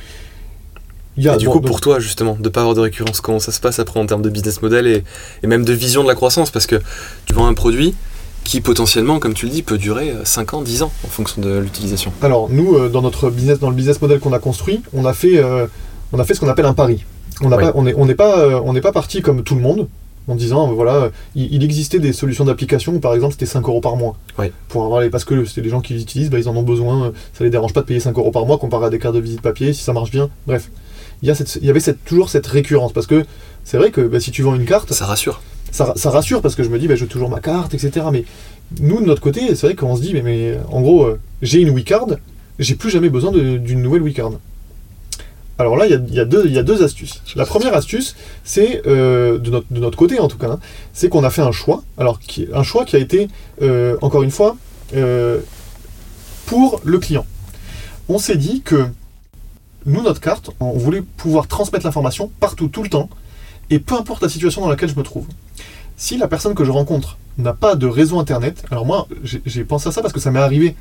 Y a, Et du bon, coup, donc- pour toi, justement, de pas avoir de récurrence, comment ça se passe après en termes de business model et, et même de vision de la croissance? Parce que tu vends un produit, qui potentiellement, comme tu le dis, peut durer 5 ans, 10 ans en fonction de l'utilisation. Alors nous, euh, dans notre business, dans le business model qu'on a construit, on a fait, euh, on a fait ce qu'on appelle un pari. On Oui. on n'est on n'est pas, euh, on n'est pas parti comme tout le monde en disant euh, voilà, il, il existait des solutions d'application où par exemple c'était 5 euros par mois. Oui. Pour avoir les, parce que les gens qui l'utilisent, bah, ils en ont besoin, euh, ça les dérange pas de payer 5 euros par mois comparé à des cartes de visite papier si ça marche bien. Bref, il y, a cette, il y avait cette, toujours cette récurrence parce que c'est vrai que bah, si tu vends une carte, Ça rassure. ça, ça rassure parce que je me dis, bah, je veux toujours ma carte, etc. Mais nous, de notre côté, c'est vrai qu'on se dit, mais, mais en gros, euh, j'ai une WeCard, j'ai plus jamais besoin d'une nouvelle WeCard. Alors là, il y a, y deux- il y a deux astuces. La première astuce, c'est, euh, de, notre, de notre côté en tout cas, hein, c'est qu'on a fait un choix, alors qui, un choix qui a été, euh, encore une fois, euh, pour le client. On s'est dit que nous, notre carte, on voulait pouvoir transmettre l'information partout, tout le temps, et peu importe la situation dans laquelle je me trouve. Si la personne que je rencontre n'a pas de réseau internet, alors moi j'ai pensé à ça parce que ça m'est arrivé.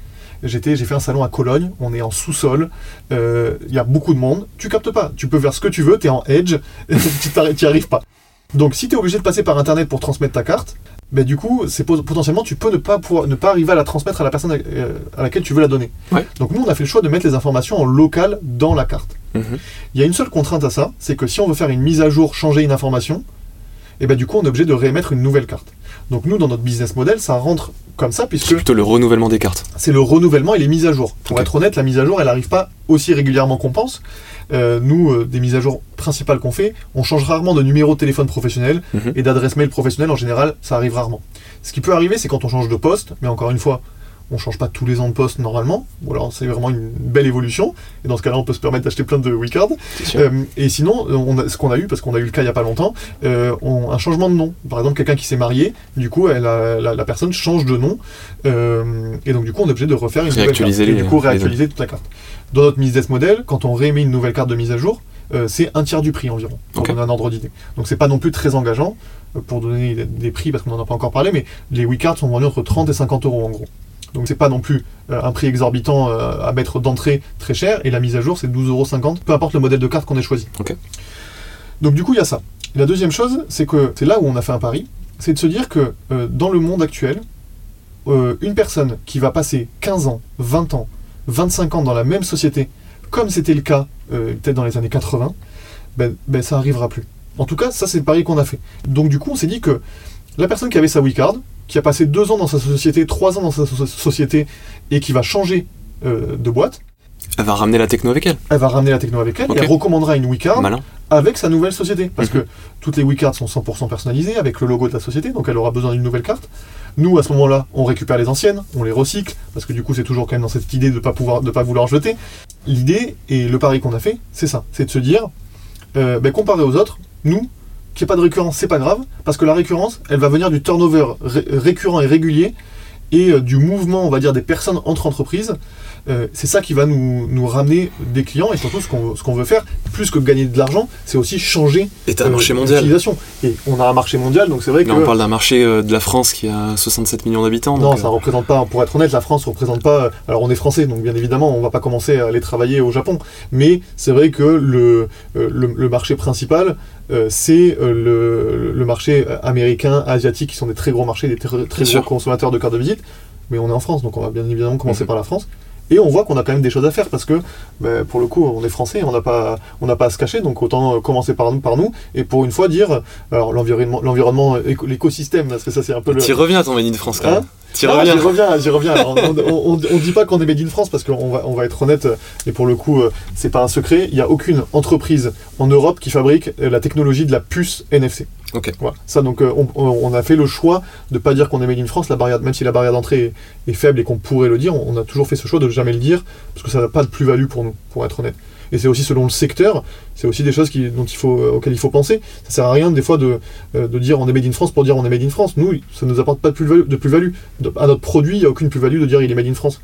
J'étais, j'ai fait un salon à Cologne, on est en sous-sol, euh, il y a beaucoup de monde, tu captes pas, tu peux faire ce que tu veux, tu es en edge, tu n'y arrives pas. Donc si tu es obligé de passer par internet pour transmettre ta carte, ben, du coup, c'est pot- potentiellement tu peux ne pas pouvoir, ne pas arriver à la transmettre à la personne euh, à laquelle tu veux la donner. Ouais. Donc nous on a fait le choix de mettre les informations en local dans la carte. Mhm. Il y a une seule contrainte à ça, c'est que si on veut faire une mise à jour, changer une information, et ben du coup on est obligé de réémettre une nouvelle carte. Donc nous dans notre business model, ça rentre comme ça C'est puisque plutôt le renouvellement des cartes. c'est le renouvellement et les mises à jour. Pour être honnête, la mise à jour, elle n'arrive pas aussi régulièrement qu'on pense. Euh, nous, euh, des mises à jour principales qu'on fait, on change rarement de numéro de téléphone professionnel Mhm. et d'adresse mail professionnelle en général, ça arrive rarement. Ce qui peut arriver, c'est quand on change de poste, mais encore une fois, on change pas tous les ans de poste normalement, ou alors c'est vraiment une belle évolution, et dans ce cas-là, on peut se permettre d'acheter plein de sûr. Euh, et sinon, euh, on a, ce qu'on a eu, parce qu'on a eu le cas il n'y a pas longtemps, euh, on- un changement de nom. Par exemple, quelqu'un qui s'est marié, du coup, elle a- la, la personne change de nom, euh, et donc du coup, on est obligé de refaire une nouvelle carte. Réactualiser Et les- du coup, les réactualiser toute la carte. Dans notre business model, quand on réémet une nouvelle carte de mise à jour, euh, c'est un tiers du prix environ, pour Ok. donner un ordre d'idée. Donc c'est pas non plus très engageant, pour donner des- des prix, parce qu'on n'en a pas encore parlé, mais les WeCards sont vendus entre 30 et 50 euros en gros. Donc c'est pas non plus euh, un prix exorbitant euh, à mettre d'entrée très cher, et la mise à jour c'est 12,50 euros, peu importe le modèle de carte qu'on ait choisi. Donc du coup il y a ça. La deuxième chose, c'est que c'est là où on a fait un pari, c'est de se dire que euh, dans le monde actuel, euh, une personne qui va passer 15 ans, 20 ans, 25 ans dans la même société, comme c'était le cas euh, peut-être dans les années 80, ben, ben, ça arrivera plus. En tout cas, ça c'est le pari qu'on a fait. Donc du coup, on s'est dit que la personne qui avait sa WeCard, qui a passé deux ans dans sa société, trois ans dans sa so- société, et qui va changer euh, de boîte, Elle va ramener la techno avec elle. elle va ramener la techno avec elle Ok. et elle recommandera une Malin. avec sa nouvelle société. Parce Mhm. que toutes les WeCards sont 100% personnalisées avec le logo de la société, donc elle aura besoin d'une nouvelle carte. Nous, à ce moment-là, on récupère les anciennes, on les recycle, parce que du coup, c'est toujours quand même dans cette idée de ne pas, pouvoir- de pas vouloir jeter. L'idée et le pari qu'on a fait, c'est ça c'est de se dire, euh, ben, comparé aux autres, nous, qu'il n'y ait pas de récurrence, c'est pas grave, parce que la récurrence, elle va venir du turnover ré- récurrent et régulier et euh, du mouvement, on va dire, des personnes entre entreprises. Euh, c'est ça qui va nous, nous ramener des clients et surtout ce qu'on qu'on veut faire, plus que gagner de l'argent, c'est aussi changer Et un euh, marché mondial. l'utilisation. Et on a un marché mondial, donc c'est vrai que Là, on parle d'un marché de la France qui a 67 millions d'habitants. non, donc, ça représente pas. Pour être honnête, la France représente pas. Alors on est français, donc bien évidemment, on va pas commencer à aller travailler au Japon. Mais c'est vrai que le, le, le marché principal, euh, c'est euh, le, le marché américain, asiatique, qui sont des très gros marchés, des très, gros consommateurs de cartes de visite. Mais on est en France, donc on va bien évidemment commencer Mhm. par la France. Et on voit qu'on a quand même des choses à faire parce que, ben, pour le coup, on est français, on n'a pas, on n'a pas à se cacher, donc autant euh, commencer par nous, par nous, et pour une fois dire, alors l'environnement, l'environnement, éco- l'écosystème, parce que ça c'est un peu le. T'y reviens à ton in France quand Hein même. J'y reviens, j'y reviens. Alors, on, on dit pas qu'on est Made in France parce qu'on va, on va être honnête, euh, et pour le coup, euh, c'est pas un secret. Il n'y a aucune entreprise en Europe qui fabrique euh, la technologie de la puce NFC. Ok. Voilà. Ça, donc, on, on- on a fait le choix de pas dire qu'on est Made in France. La barrière, même si la barrière d'entrée est, est faible et qu'on pourrait le dire, on, on a toujours fait ce choix de jamais le dire parce que ça n'a pas de plus-value pour nous, pour être honnête. Et c'est aussi selon le secteur, c'est aussi des choses qui, dont il faut, euh, auxquelles il faut penser. Ça sert à rien des fois de, euh, de dire on est made in France pour dire on est made in France. Nous, ça ne nous apporte pas de plus-value. De. De- à notre produit, il n'y a aucune plus-value de dire il est made in France.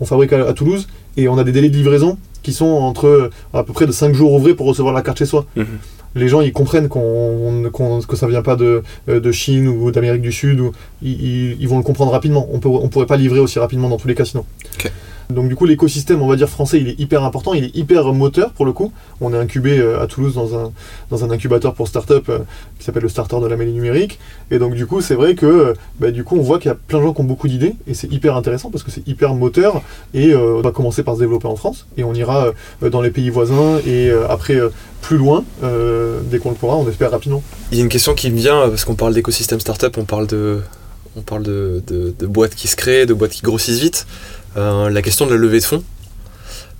On fabrique à, à Toulouse et on a des délais de livraison qui sont entre euh, à peu près de 5 jours ouvrés pour recevoir la carte chez soi. Mhm. Les gens ils comprennent qu'on, que ça vient pas de, de Chine ou d'Amérique du Sud. Ou, ils, vont le comprendre rapidement. On ne on pourrait pas livrer aussi rapidement dans tous les cas sinon. Ok. Donc du coup, l'écosystème, on va dire français, il est hyper important, il est hyper moteur pour le coup. On est incubé euh, à Toulouse dans un, dans un incubateur pour start-up euh, qui s'appelle le Starter de la mêlée numérique. Et donc du coup, c'est vrai que euh, bah, du coup, on voit qu'il y a plein de gens qui ont beaucoup d'idées et c'est hyper intéressant parce que c'est hyper moteur et on va commencer par se développer en France et on ira dans les pays voisins et après plus loin dès qu'on le pourra, on espère rapidement. Il y a une question qui me vient parce qu'on parle d'écosystème startup, on parle de on parle de, de, boîtes qui se créent, de boîtes qui grossissent vite. Euh, la question de la levée de fonds,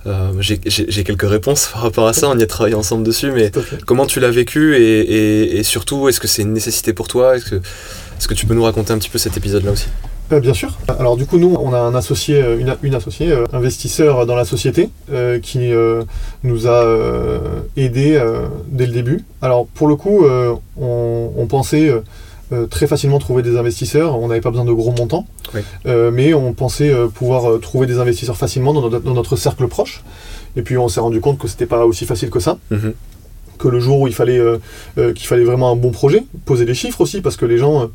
euh, j'ai quelques réponses par rapport à ça, on y a travaillé ensemble dessus, mais comment tu l'as vécu et, surtout, est-ce que c'est une nécessité pour toi? Est-ce que, est que, tu peux nous raconter un petit peu cet épisode-là aussi? Euh, Bien sûr. Alors du coup, nous, on a un associé, une, une associée, investisseur dans la société, qui nous a aidés dès le début. Alors pour le coup, on, on, pensait très facilement trouver des investisseurs. On n'avait pas besoin de gros montants, euh, mais on pensait euh, pouvoir trouver des investisseurs facilement dans notre, cercle proche. Et puis on s'est rendu compte que c'était pas aussi facile que ça. Mhm. Que le jour où il fallait qu'il fallait vraiment un bon projet, poser des chiffres aussi, parce que les gens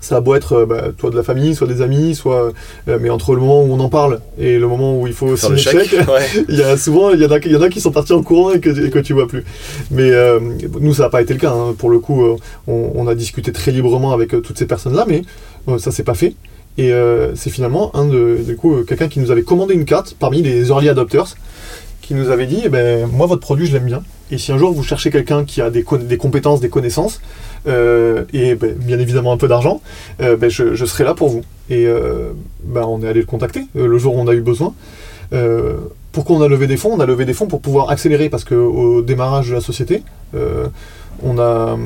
ça a beau être euh, bah, toi de la famille, soit des amis, soit euh, mais entre le moment où on en parle et le moment où il faut signer le chèque, il y a souvent il y, en a, y en a qui sont partis en courant et que, et que tu vois plus. Mais euh, nous ça n'a pas été le cas. Hein. Pour le coup, on, a discuté très librement avec toutes ces personnes là, mais ça s'est pas fait. Et c'est finalement un de du coup quelqu'un qui nous avait commandé une carte parmi les early adopters qui nous avait dit eh ben moi votre produit je l'aime bien et si un jour vous cherchez quelqu'un qui a des, des compétences, des connaissances, et ben, bien évidemment un peu d'argent, euh, ben, je, serai là pour vous. Et euh, ben, on est allé le contacter le jour où on a eu besoin. pourquoi on a levé des fonds On a levé des fonds pour pouvoir accélérer parce qu'au démarrage de la société, on a,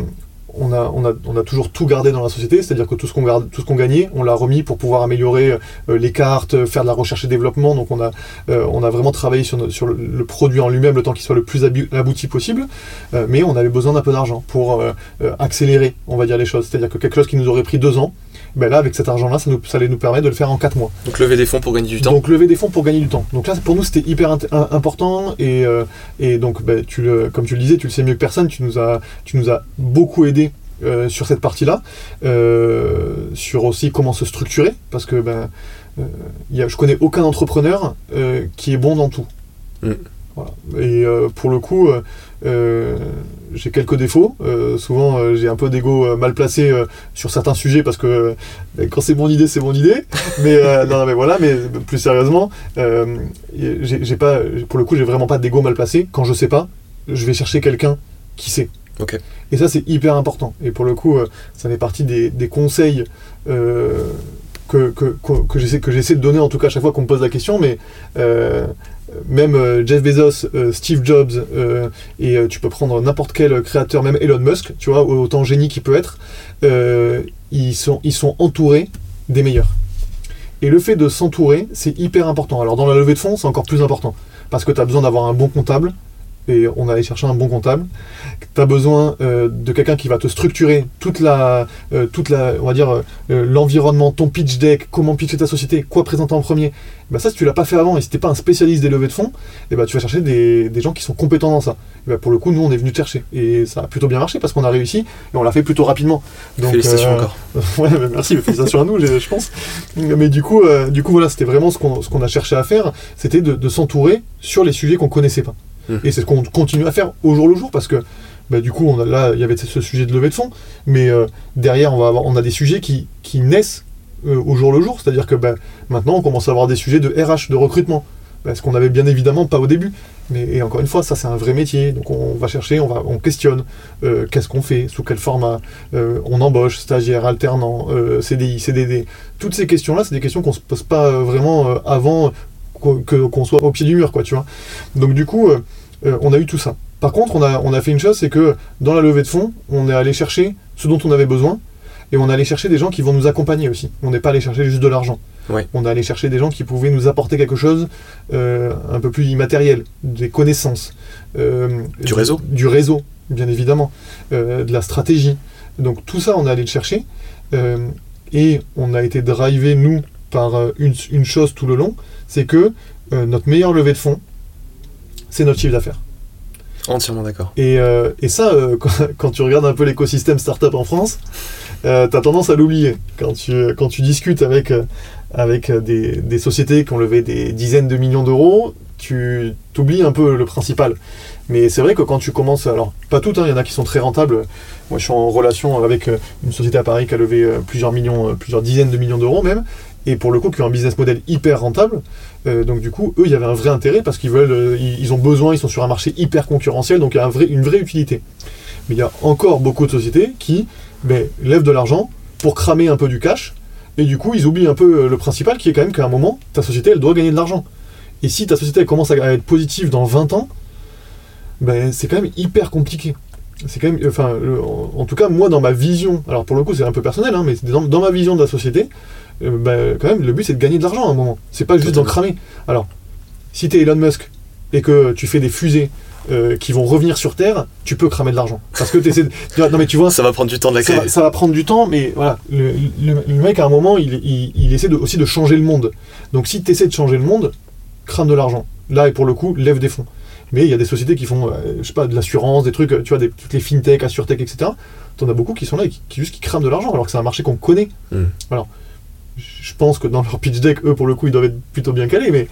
on a, toujours tout gardé dans la société, c'est-à-dire que tout ce qu'on gagnait, on l'a remis pour pouvoir améliorer euh, les cartes, faire de la recherche et développement. Donc on a, euh, vraiment travaillé sur, le, produit en lui-même le temps qu'il soit le plus abouti possible, euh, mais on avait besoin d'un peu d'argent pour accélérer, on va dire les choses. C'est-à-dire que quelque chose qui nous aurait pris deux ans, ben là, avec cet argent-là, ça, ça, allait nous permettre de le faire en quatre mois. Donc lever des fonds pour gagner du temps. Donc lever des fonds pour gagner du temps. Donc là, pour nous, c'était hyper important et, et donc, ben, tu le, comme tu le disais, tu le sais mieux que personne, tu nous as, tu nous as beaucoup aidé euh, sur cette partie-là, euh, sur aussi comment se structurer, parce que ben, euh, y a, je connais aucun entrepreneur qui est bon dans tout. Mm. Et pour le coup, j'ai quelques défauts. souvent, j'ai un peu d'ego mal placé sur certains sujets parce que quand c'est mon idée, c'est mon idée. Mais non, mais voilà. Mais plus sérieusement, j'ai pas, pour le coup, j'ai vraiment pas d'ego mal placé. Quand je sais pas, je vais chercher quelqu'un qui sait. Et ça, c'est hyper important. Et pour le coup, euh, ça fait partie des, conseils euh, que, que, que j'essaie de donner, en tout cas, à chaque fois qu'on me pose la question. Mais euh, même Jeff Bezos, Steve Jobs, et tu peux prendre n'importe quel créateur, même Elon Musk, tu vois, autant génie qu'il peut être, ils, sont, ils sont entourés des meilleurs. Et le fait de s'entourer, c'est hyper important. Alors dans la levée de fonds, c'est encore plus important. Parce que tu as besoin d'avoir un bon comptable, et on allait chercher un bon comptable. Tu as besoin euh, de quelqu'un qui va te structurer toute la, euh, toute la on va dire, euh, l'environnement, ton pitch deck, comment pitcher ta société, quoi présenter en premier. Bah ça, si tu l'as pas fait avant et si t'es pas un spécialiste des levées de fonds, et eh bah, tu vas chercher des, des, gens qui sont compétents dans ça. bah, pour le coup, nous, on est venu te chercher. Et ça a plutôt bien marché parce qu'on a réussi et on l'a fait plutôt rapidement. Donc, félicitations encore. ouais, merci, félicitations à nous, je pense. Mais du coup, du coup voilà, c'était vraiment ce qu'on qu'on a cherché à faire, c'était de, de s'entourer sur les sujets qu'on connaissait pas. Et c'est ce qu'on continue à faire au jour le jour parce que bah, du coup, là, il y avait ce sujet de levée de fonds, mais euh, derrière, on, va avoir, on a des sujets qui, naissent euh, au jour le jour. C'est-à-dire que bah, maintenant, on commence à avoir des sujets de RH, de recrutement. Ce qu'on avait bien évidemment pas au début. Mais encore une fois, ça c'est un vrai métier. Donc on va chercher, on, va, on questionne euh, qu'est-ce qu'on fait, sous quel format, on embauche, stagiaire, alternant, CDI, CDD. Toutes ces questions-là, c'est des questions qu'on se pose pas vraiment avant qu'on soit au pied du mur, quoi, tu vois. Donc du coup, euh, euh, on a eu tout ça. Par contre, on a, on a fait une chose, c'est que dans la levée de fonds, on est allé chercher ce dont on avait besoin, et on est allé chercher des gens qui vont nous accompagner aussi. On n'est pas allé chercher juste de l'argent. On est allé chercher des gens qui pouvaient nous apporter quelque chose euh, un peu plus immatériel, des connaissances. du réseau Du réseau, bien évidemment. de la stratégie. Donc tout ça, on est allé le chercher. et on a été drivé, nous, par une, une chose tout le long, c'est que euh, notre meilleure levée de fonds, c'est notre chiffre d'affaires. Entièrement d'accord. Et, euh, ça, euh, quand, tu regardes un peu l'écosystème startup en France, tu as tendance à l'oublier. Quand tu, quand tu discutes avec, avec des, des sociétés qui ont levé des dizaines de millions d'euros, tu t'oublies un peu le principal. Mais c'est vrai que quand tu commences, alors pas toutes, hein, il y en a qui sont très rentables. Moi, je suis en relation avec une société à Paris qui a levé plusieurs millions, plusieurs dizaines de millions d'euros même, et pour le coup qui a un business model hyper rentable. Euh, donc du coup, eux, il y avait un vrai intérêt parce qu'ils veulent, euh, ils, ont besoin, ils sont sur un marché hyper concurrentiel, donc il y a une vraie utilité. Mais il y a encore beaucoup de sociétés qui ben, lèvent de l'argent pour cramer un peu du cash, et du coup, ils oublient un peu euh, le principal, qui est quand même qu'à un moment, ta société, elle doit gagner de l'argent. Et si ta société elle commence à être positive dans 20 ans, ben, c'est quand même hyper compliqué. C'est quand même, enfin, en, tout cas, moi, dans ma vision, alors pour le coup, c'est un peu personnel, hein, mais dans ma vision de la société, euh, ben, quand même, le but, c'est de gagner de l'argent à un moment. C'est pas juste d'en cramer. Alors, si t'es Elon Musk et que tu fais des fusées euh, qui vont revenir sur Terre, tu peux cramer de l'argent. Parce que t'essaies de... Non, mais tu vois, Ça va prendre du temps de la ça créer. va, ça va prendre du temps, mais voilà, le, le- le mec à un moment, il, il- il essaie de- aussi de changer le monde. Donc si tu essaies de changer le monde, crame de l'argent. Là, et pour le coup, lève des fonds. Mais il y a des sociétés qui font, euh, je sais pas, de l'assurance, des trucs, euh, tu vois, des, toutes les fintech, assurtech, etc. T'en as beaucoup qui sont là et qui, qui juste qui crament de l'argent, alors que c'est un marché qu'on connaît. Mm. Alors, je pense que dans leur pitch deck, eux, pour le coup, ils doivent être plutôt bien calés, mais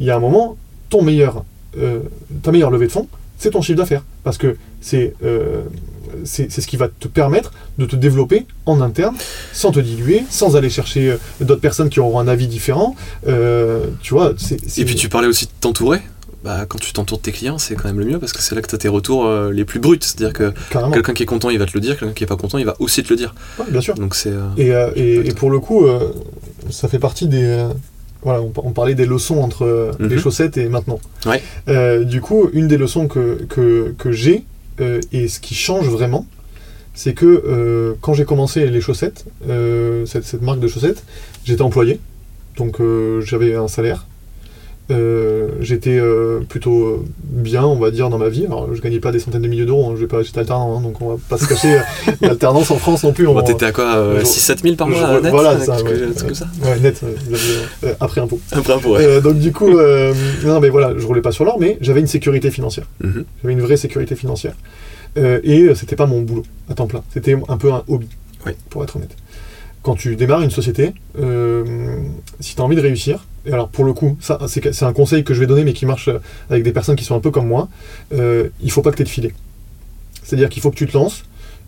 il y a un moment, ton meilleur, euh, ta meilleure levée de fonds, c'est ton chiffre d'affaires. Parce que c'est euh, c'est c'est ce qui va te permettre de te développer en interne, sans te diluer, sans aller chercher euh, d'autres personnes qui auront un avis différent. Euh, tu vois, Et puis tu parlais aussi de t'entourer. Bah, quand tu t'entoures de tes clients, c'est quand même le mieux parce que c'est là que tu as tes retours euh, les plus bruts. C'est-à-dire que Carrément. quelqu'un qui est content, il va te le dire, quelqu'un qui est pas content, il va aussi te le dire. Ouais, bien sûr. Donc c'est. euh, Et, et, et pour le coup, ça fait partie des. euh, voilà, on, on parlait des leçons entre euh, les Mhm. chaussettes et maintenant. Ouais. Euh, du coup, une des leçons que, que, que j'ai, et ce qui change vraiment, c'est que euh, quand j'ai commencé les chaussettes, euh, cette, cette marque de chaussettes, j'étais employé. Donc euh, j'avais un salaire. Euh, j'étais euh, plutôt euh, bien, on va dire, dans ma vie. Alors, je gagnais pas des centaines de milliers d'euros, hein, je vais pas- j'étais alternant, hein, donc on va pas se cacher. L'alternance en France non plus. Bon, on- T'étais à quoi euh, je- 6-7 000 par mois je- net voilà, ça, ouais. comme ça? Ouais, net, après impôt. Après peu, ouais. Donc du coup, non mais voilà, je roulais pas sur l'or, mais j'avais une sécurité financière. Mhm. J'avais une vraie sécurité financière. Et c'était pas mon boulot à temps plein. C'était un peu un hobby, Oui. pour être honnête. Quand tu démarres une société, euh, si tu as envie de réussir, et alors pour le coup, c'est un conseil que je vais donner, mais qui marche euh, avec des personnes qui sont un peu comme moi, euh, il faut pas que tu aies de filet. C'est-à-dire qu'il faut que tu te lances.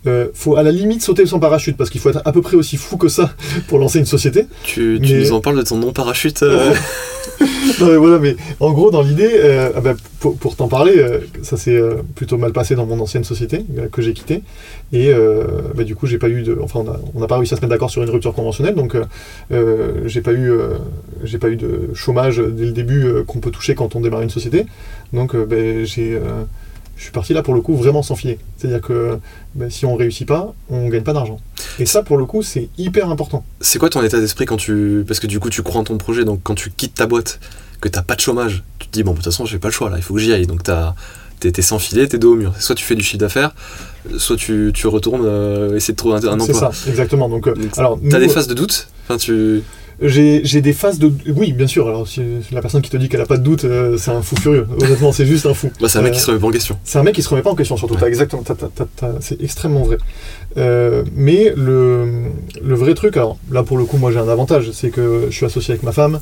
Euh, faut à la limite sauter sans parachute parce qu'il faut être à peu près aussi fou que ça pour lancer une société. Tu, tu Mais- nous en parles de ton non-parachute euh, Non, mais voilà, mais en gros, dans l'idée, euh, ah bah, pour, pour t'en parler, euh, ça s'est euh, plutôt mal passé dans mon ancienne société euh, que j'ai quittée. Et euh, bah, du coup, j'ai pas eu de. Enfin, on n'a pas réussi à se mettre d'accord sur une rupture conventionnelle, donc j'ai pas, eu, euh, j'ai pas eu de chômage dès le début qu'on peut toucher quand on démarre une société. Donc, ben, j'ai. Je suis parti là pour le coup vraiment sans filet. C'est-à-dire que ben, si on réussit pas, on gagne pas d'argent. Et ça, pour le coup, c'est hyper important. C'est quoi ton état d'esprit quand tu. Parce que du coup, tu crois en ton projet, donc quand tu quittes ta boîte, que t'as pas de chômage, tu te dis, bon, de toute façon, j'ai pas le choix là, il faut que j'y aille. Donc t'as- t'es sans filet, t'es dos au mur. Soit tu fais du chiffre d'affaires, soit tu, tu retournes euh, essayer de trouver un, un C'est emploi. ça, exactement. Donc, euh, Donc, alors, T'as nous, des phases de doute? Enfin, tu. J'ai j'ai des phases de. Oui, bien sûr. Alors, si la personne qui te dit qu'elle a pas de doute, euh, c'est un fou furieux. Honnêtement, c'est juste un fou. Bah, c'est un mec Euh, qui se remet pas en question. C'est un mec qui se remet pas en question, surtout. Ouais. T'as exactement. t'as- t'as- c'est extrêmement vrai. Euh, mais le, le vrai truc, alors là pour le coup, moi j'ai un avantage, c'est que je suis associé avec ma femme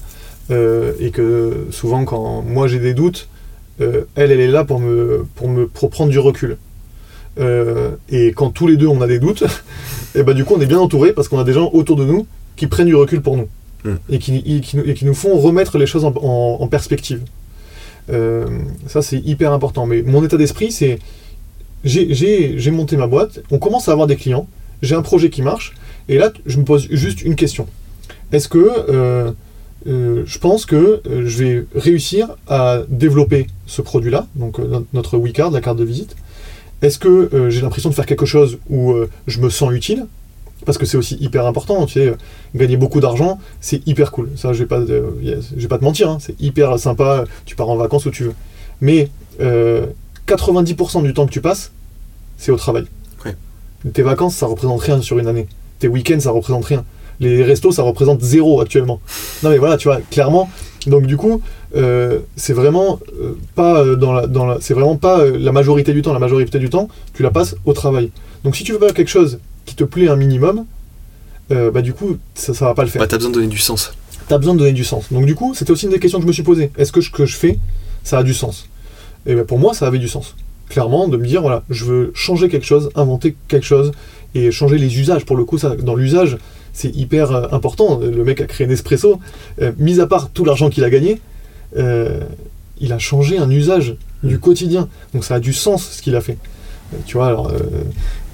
euh, et que souvent quand moi j'ai des doutes, euh, elle, elle est là pour me, pour me pour prendre du recul. Euh, et quand tous les deux on a des doutes, et bah du coup on est bien entouré parce qu'on a des gens autour de nous qui prennent du recul pour nous Mm. et, qui, et qui nous- et qui nous font remettre les choses en, en- en perspective. Euh, ça c'est hyper important. Mais mon état d'esprit c'est j'ai- monté ma boîte, on commence à avoir des clients, j'ai un projet qui marche, et là je me pose juste une question. Est-ce que euh, euh, je pense que euh, je vais réussir à développer ce produit-là, donc euh, no- notre WeCard, la carte de visite Est-ce que euh, j'ai l'impression de faire quelque chose où euh, je me sens utile? Parce que c'est aussi hyper important, tu sais, gagner beaucoup d'argent, c'est hyper cool. Ça, je vais pas, je vais pas te mentir, hein, c'est hyper sympa. Tu pars en vacances où tu veux, mais euh, 90% du temps que tu passes, c'est au travail. Ouais. Tes vacances, ça représente rien sur une année. Tes week-ends, ça représente rien. Les restos, ça représente zéro actuellement. Non mais voilà, tu vois, clairement. Donc du coup, euh, c'est vraiment euh, pas euh, dans la, dans la, c'est vraiment pas euh, la majorité du temps. La majorité du temps, tu la passes au travail. Donc si tu veux faire quelque chose qui te plaît un minimum, bah du coup, ça, ça va pas le faire. Bah, t'as besoin de donner du sens. tu as besoin de donner du sens. Donc du coup, c'était aussi une des questions que je me suis posée. Est-ce que ce que je fais, ça a du sens? Et ben, pour moi, ça avait du sens. Clairement, de me dire, voilà, je veux changer quelque chose, inventer quelque chose, et changer les usages. Pour le coup, ça, dans l'usage, c'est hyper euh, important. Le mec a créé Nespresso, euh, mis à part tout l'argent qu'il a gagné, euh, il a changé un usage du quotidien. Donc ça a du sens ce qu'il a fait. Euh, tu vois, alors,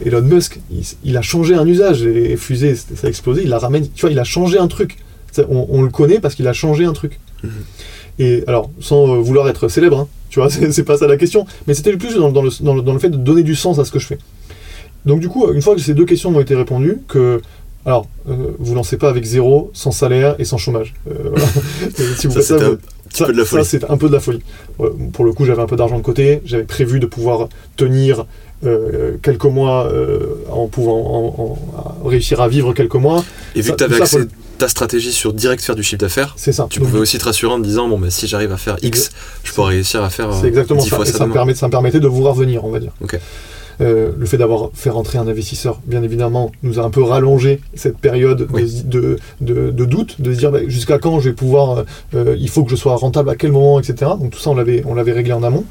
Elon Musk, il, il a changé un usage, et fusée, c'était- ça a explosé, il la ramène, tu vois, il a changé un truc. On, on le connaît parce qu'il a changé un truc. Mhm. Et alors, sans vouloir être célèbre, hein, tu vois, c'est c'est pas ça la question, mais c'était le plus dans, dans le, dans, le, dans le fait de donner du sens à ce que je fais. Donc du coup, une fois que ces deux questions m'ont été répondues, que alors, euh, vous lancez pas avec zéro, sans salaire et sans chômage. Euh, voilà. Si vous Ça, vous- un ça, c'est un peu de la folie. Euh, pour le coup, j'avais un peu d'argent de côté. J'avais prévu de pouvoir tenir euh, quelques mois en pouvant en- en- à réussir à vivre quelques mois. Et vu Ça- que tu avais axé ta stratégie sur direct faire du chiffre d'affaires, C'est ça. tu Donc, pouvais aussi te rassurer en te disant bon, bah, si j'arrive à faire X, je pourrais réussir à faire C'est exactement 10 ça. fois Et ça me, permet, ça me permettait de voir venir, on va dire. Ok. Euh, le fait d'avoir fait rentrer un investisseur, bien évidemment, nous a un peu rallongé cette période de- Oui. de, de- de doute, de se dire bah, jusqu'à quand je vais pouvoir, euh, il faut que je sois rentable à quel moment, etc. Donc tout ça, on l'avait, on l'avait réglé en amont.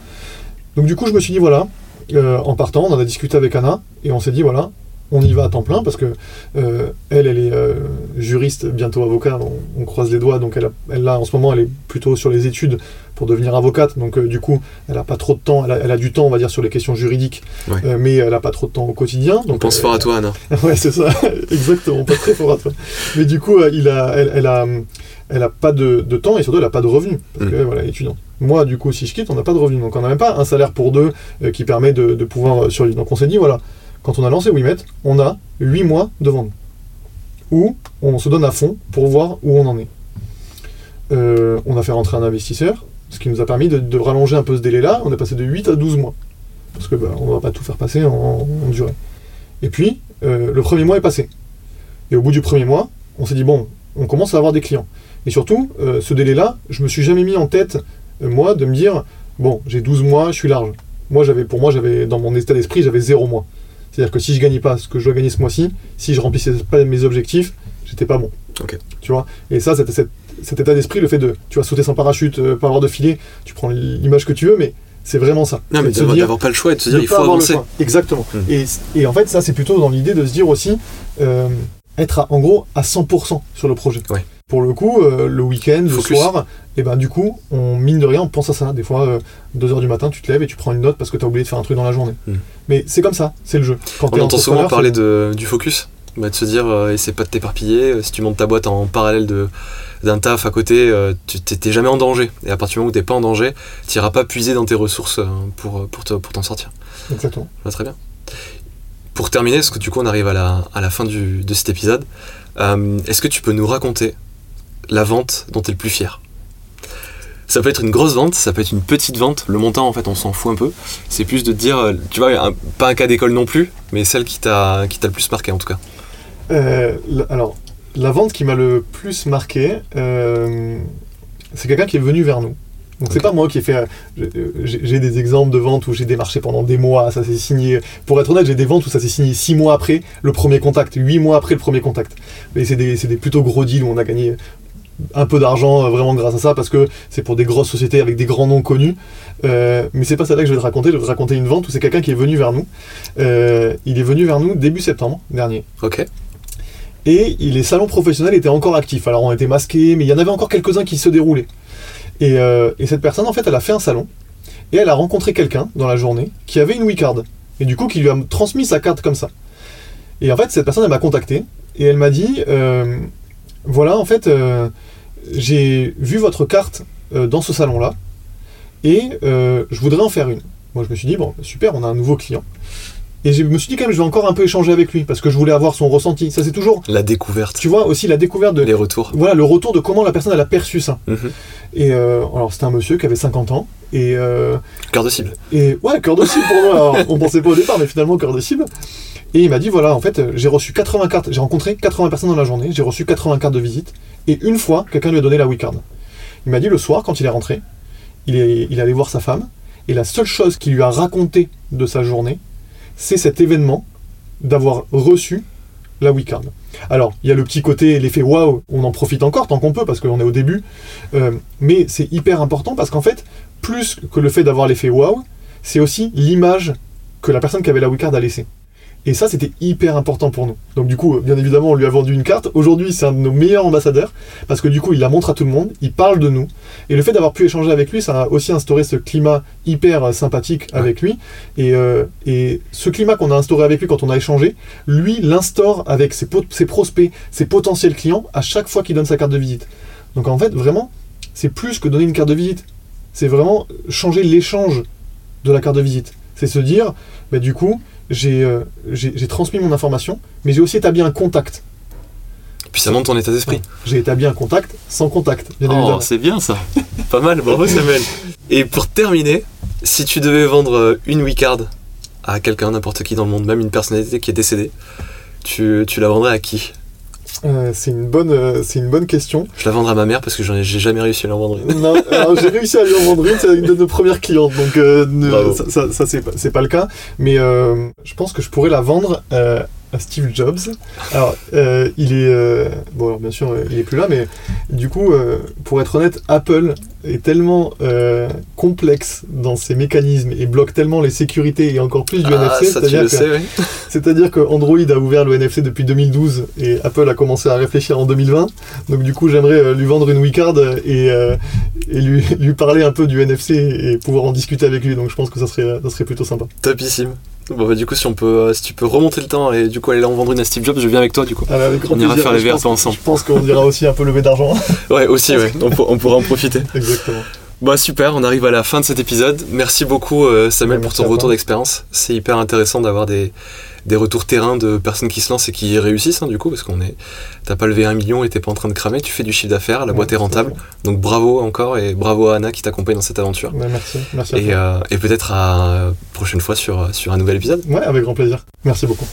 Donc du coup, je me suis dit, voilà, euh, en partant, on en a discuté avec Anna, et on s'est dit, voilà, on y va à temps plein, parce que euh, elle, elle est euh, juriste, bientôt avocat, on, on croise les doigts, donc elle, a, elle là, en ce moment, elle est plutôt sur les études pour devenir avocate, donc euh, du coup, elle a pas trop de temps, elle a, elle a du temps, on va dire, sur les questions juridiques, Ouais. mais elle a pas trop de temps au quotidien. On pense fort à toi, Anna. Ouais, c'est ça, exactement, pas très fort à toi. Mais du coup, il a, elle, elle a, elle a pas de, de temps et surtout elle a pas de revenus parce Mm. que voilà, étudiante. Moi, du coup, si je quitte, on n'a pas de revenus, donc on n'a même pas un salaire pour deux euh, qui permet de, de pouvoir euh, survivre. Donc on s'est dit voilà, quand on a lancé Wimet, on a 8 mois devant nous où on se donne à fond pour voir où on en est. Euh, on a fait rentrer un investisseur, ce qui nous a permis de, de rallonger un peu ce délai-là. On est passé de 8 à 12 mois. Parce que bah, on va pas tout faire passer en, durée. Et puis, euh, le premier mois est passé. Et au bout du premier mois, on s'est dit, bon, on commence à avoir des clients. Et surtout, euh, ce délai-là, je me suis jamais mis en tête, moi, de me dire, bon, j'ai 12 mois, je suis large. Moi, j'avais, pour moi, j'avais, dans mon état d'esprit, j'avais 0 mois. C'est-à-dire que si je gagnais pas ce que je dois gagner ce mois-ci, si je remplissais pas mes objectifs, j'étais pas bon. Ok. Tu vois? Et ça, c'était cet, cet état d'esprit, le fait de, tu vois, sauter sans parachute, euh, pas avoir de filet, tu prends l'image que tu veux, mais c'est vraiment ça. Non, mais d'avoir pas le choix et de se dire il faut avancer. Exactement. Mm. Et, et en fait, ça, c'est plutôt dans l'idée de se dire aussi, euh, être à- en gros à 100% sur le projet. Ouais. Pour le coup, euh, le week-end, le soir, et ben du coup, on mine de rien, on pense à ça. Des fois, 2h du matin, tu te lèves et tu prends une note parce que tu as oublié de faire un truc dans la journée. Mm. Mais c'est comme ça, c'est le jeu. Quand On entend souvent parler de, du focus, bah, de se dire euh, essaie pas de t'éparpiller, euh, si tu montes ta boîte en parallèle de d'un taf à côté, euh, tu t'es jamais en danger. Et à partir du moment où t'es pas en danger, tu iras pas puiser dans tes ressources euh, pour, euh, pour te- pour t'en sortir. Exactement. Bah, très bien. Pour terminer, parce que du coup on arrive à la, à la fin du- de cet épisode, euh, est-ce que tu peux nous raconter la vente dont tu es le plus fier ça peut être une grosse vente, ça peut être une petite vente. Le montant, en fait, on s'en fout un peu. C'est plus de te dire, euh, tu vois, un- pas un cas d'école non plus, mais celle qui t'a qui t'a le plus marqué en tout cas. Euh, alors, la vente qui m'a le plus marqué, euh, c'est quelqu'un qui est venu vers nous. Donc c'est pas moi qui ai fait. euh, J'ai j'ai des exemples de ventes où j'ai démarché pendant des mois, ça s'est signé. Pour être honnête, j'ai des ventes où ça s'est signé six mois après le premier contact, huit mois après le premier contact. Mais c'est des, c'est des plutôt gros deals où on a gagné un peu d'argent euh, vraiment grâce à ça parce que c'est pour des grosses sociétés avec des grands noms connus. Euh, mais c'est pas ça là que je vais te raconter. Je vais te raconter une vente où c'est quelqu'un qui est venu vers nous. Euh, il est venu vers nous début septembre dernier. Ok. Et les salons professionnels étaient encore actifs. Alors on était masqués, mais il y en avait encore quelques-uns qui se déroulaient. Et, euh, et cette personne, en fait, elle a fait un salon. Et elle a rencontré quelqu'un dans la journée qui avait une WeCard. Et du coup, qui lui a transmis sa carte comme ça. Et en fait, cette personne, elle m'a contacté. Et elle m'a dit, voilà, en fait, euh, j'ai vu votre carte euh, dans ce salon-là. Et euh, je voudrais en faire une. Moi, je me suis dit, bon, super, on a un nouveau client. Et je me suis dit quand même, je vais encore un peu échanger avec lui, parce que je voulais avoir son ressenti. Ça, c'est toujours, La découverte, tu vois, aussi la découverte de, les retours. voilà, le retour de comment la personne elle a perçu ça. Mhm. Et euh, alors c'était un monsieur qui avait 50 ans et euh, Cœur de cible. et ouais cœur de cible pour moi. Alors, on pensait pas au départ, mais finalement cœur de cible. Et il m'a dit voilà en fait euh, j'ai reçu 80 cartes, j'ai rencontré 80 personnes dans la journée, j'ai reçu 80 cartes de visite et une fois quelqu'un lui a donné la WeCard. Il m'a dit le soir quand il est rentré, il est il est allé voir sa femme et la seule chose qu'il lui a raconté de sa journée, c'est cet événement d'avoir reçu la WeCard. Alors, il y a le petit côté, l'effet waouh, on en profite encore tant qu'on peut parce qu'on est au début, euh, mais c'est hyper important parce qu'en fait, plus que le fait d'avoir l'effet waouh, c'est aussi l'image que la personne qui avait la WeCard a laissée. Et ça, c'était hyper important pour nous. Donc du coup, bien évidemment, on lui a vendu une carte. Aujourd'hui, c'est un de nos meilleurs ambassadeurs, parce que du coup, il la montre à tout le monde, il parle de nous. Et le fait d'avoir pu échanger avec lui, ça a aussi instauré ce climat hyper euh, sympathique avec lui. Et, euh, et ce climat qu'on a instauré avec lui quand on a échangé, lui l'instaure avec ses, ses prospects, ses potentiels clients, à chaque fois qu'il donne sa carte de visite. Donc en fait, vraiment, c'est plus que donner une carte de visite. C'est vraiment changer l'échange de la carte de visite. C'est se dire, bah, du coup, euh, j'ai transmis mon information, mais j'ai aussi établi un contact. Puis ça monte ton état d'esprit. J'ai établi un contact sans contact. oh, c'est bien ça. Pas mal, bravo Samuel. Et pour terminer, si tu devais vendre euh, une WeCard à quelqu'un, n'importe qui dans le monde, même une personnalité qui est décédée, tu, tu la vendrais à qui? Euh, c'est une bonne, euh, c'est une bonne question. Je la vendrai à ma mère parce que j'ai jamais réussi à lui en vendre une. Non, j'ai réussi à lui en vendre une, c'est une de nos premières clientes, donc euh, ça, ça, c'est pas, pas, le cas. Mais je pense que je pourrais la vendre Steve Jobs. Alors, euh, il est. Euh, bon, bien sûr, il est plus là, mais du coup, euh, pour être honnête, Apple est tellement complexe dans ses mécanismes et bloque tellement les sécurités et encore plus du ah, NFC. C'est-à-dire que, Android a ouvert le NFC depuis 2012 et Apple a commencé à réfléchir en 2020. Donc, du coup, j'aimerais lui vendre une WeCard et, et lui, lui parler un peu du NFC et pouvoir en discuter avec lui. Donc, je pense que ça serait, ça serait plutôt sympa. Topissime. Bon bah du coup si on peut euh, si tu peux remonter le temps et du coup aller là en vendre une à Steve Jobs, je viens avec toi du coup. Ah, on ira faire les verres ensemble. Je pense qu'on ira aussi un peu lever d'argent. ouais aussi ouais, on, pourra en profiter. Exactement. Bah super, on arrive à la fin de cet épisode. Merci beaucoup euh, Samuel pour ton retour d'expérience. C'est hyper intéressant d'avoir des, des retours terrain de personnes qui se lancent et qui réussissent, hein, du coup, parce qu'on est. T'as pas levé un million et t'es pas en train de cramer, tu fais du chiffre d'affaires, la boîte est rentable. Donc bravo encore et bravo à Anna qui t'accompagne dans cette aventure. merci, merci. et, euh, et peut-être à prochaine fois sur, sur un nouvel épisode. Ouais, avec grand plaisir. Merci beaucoup.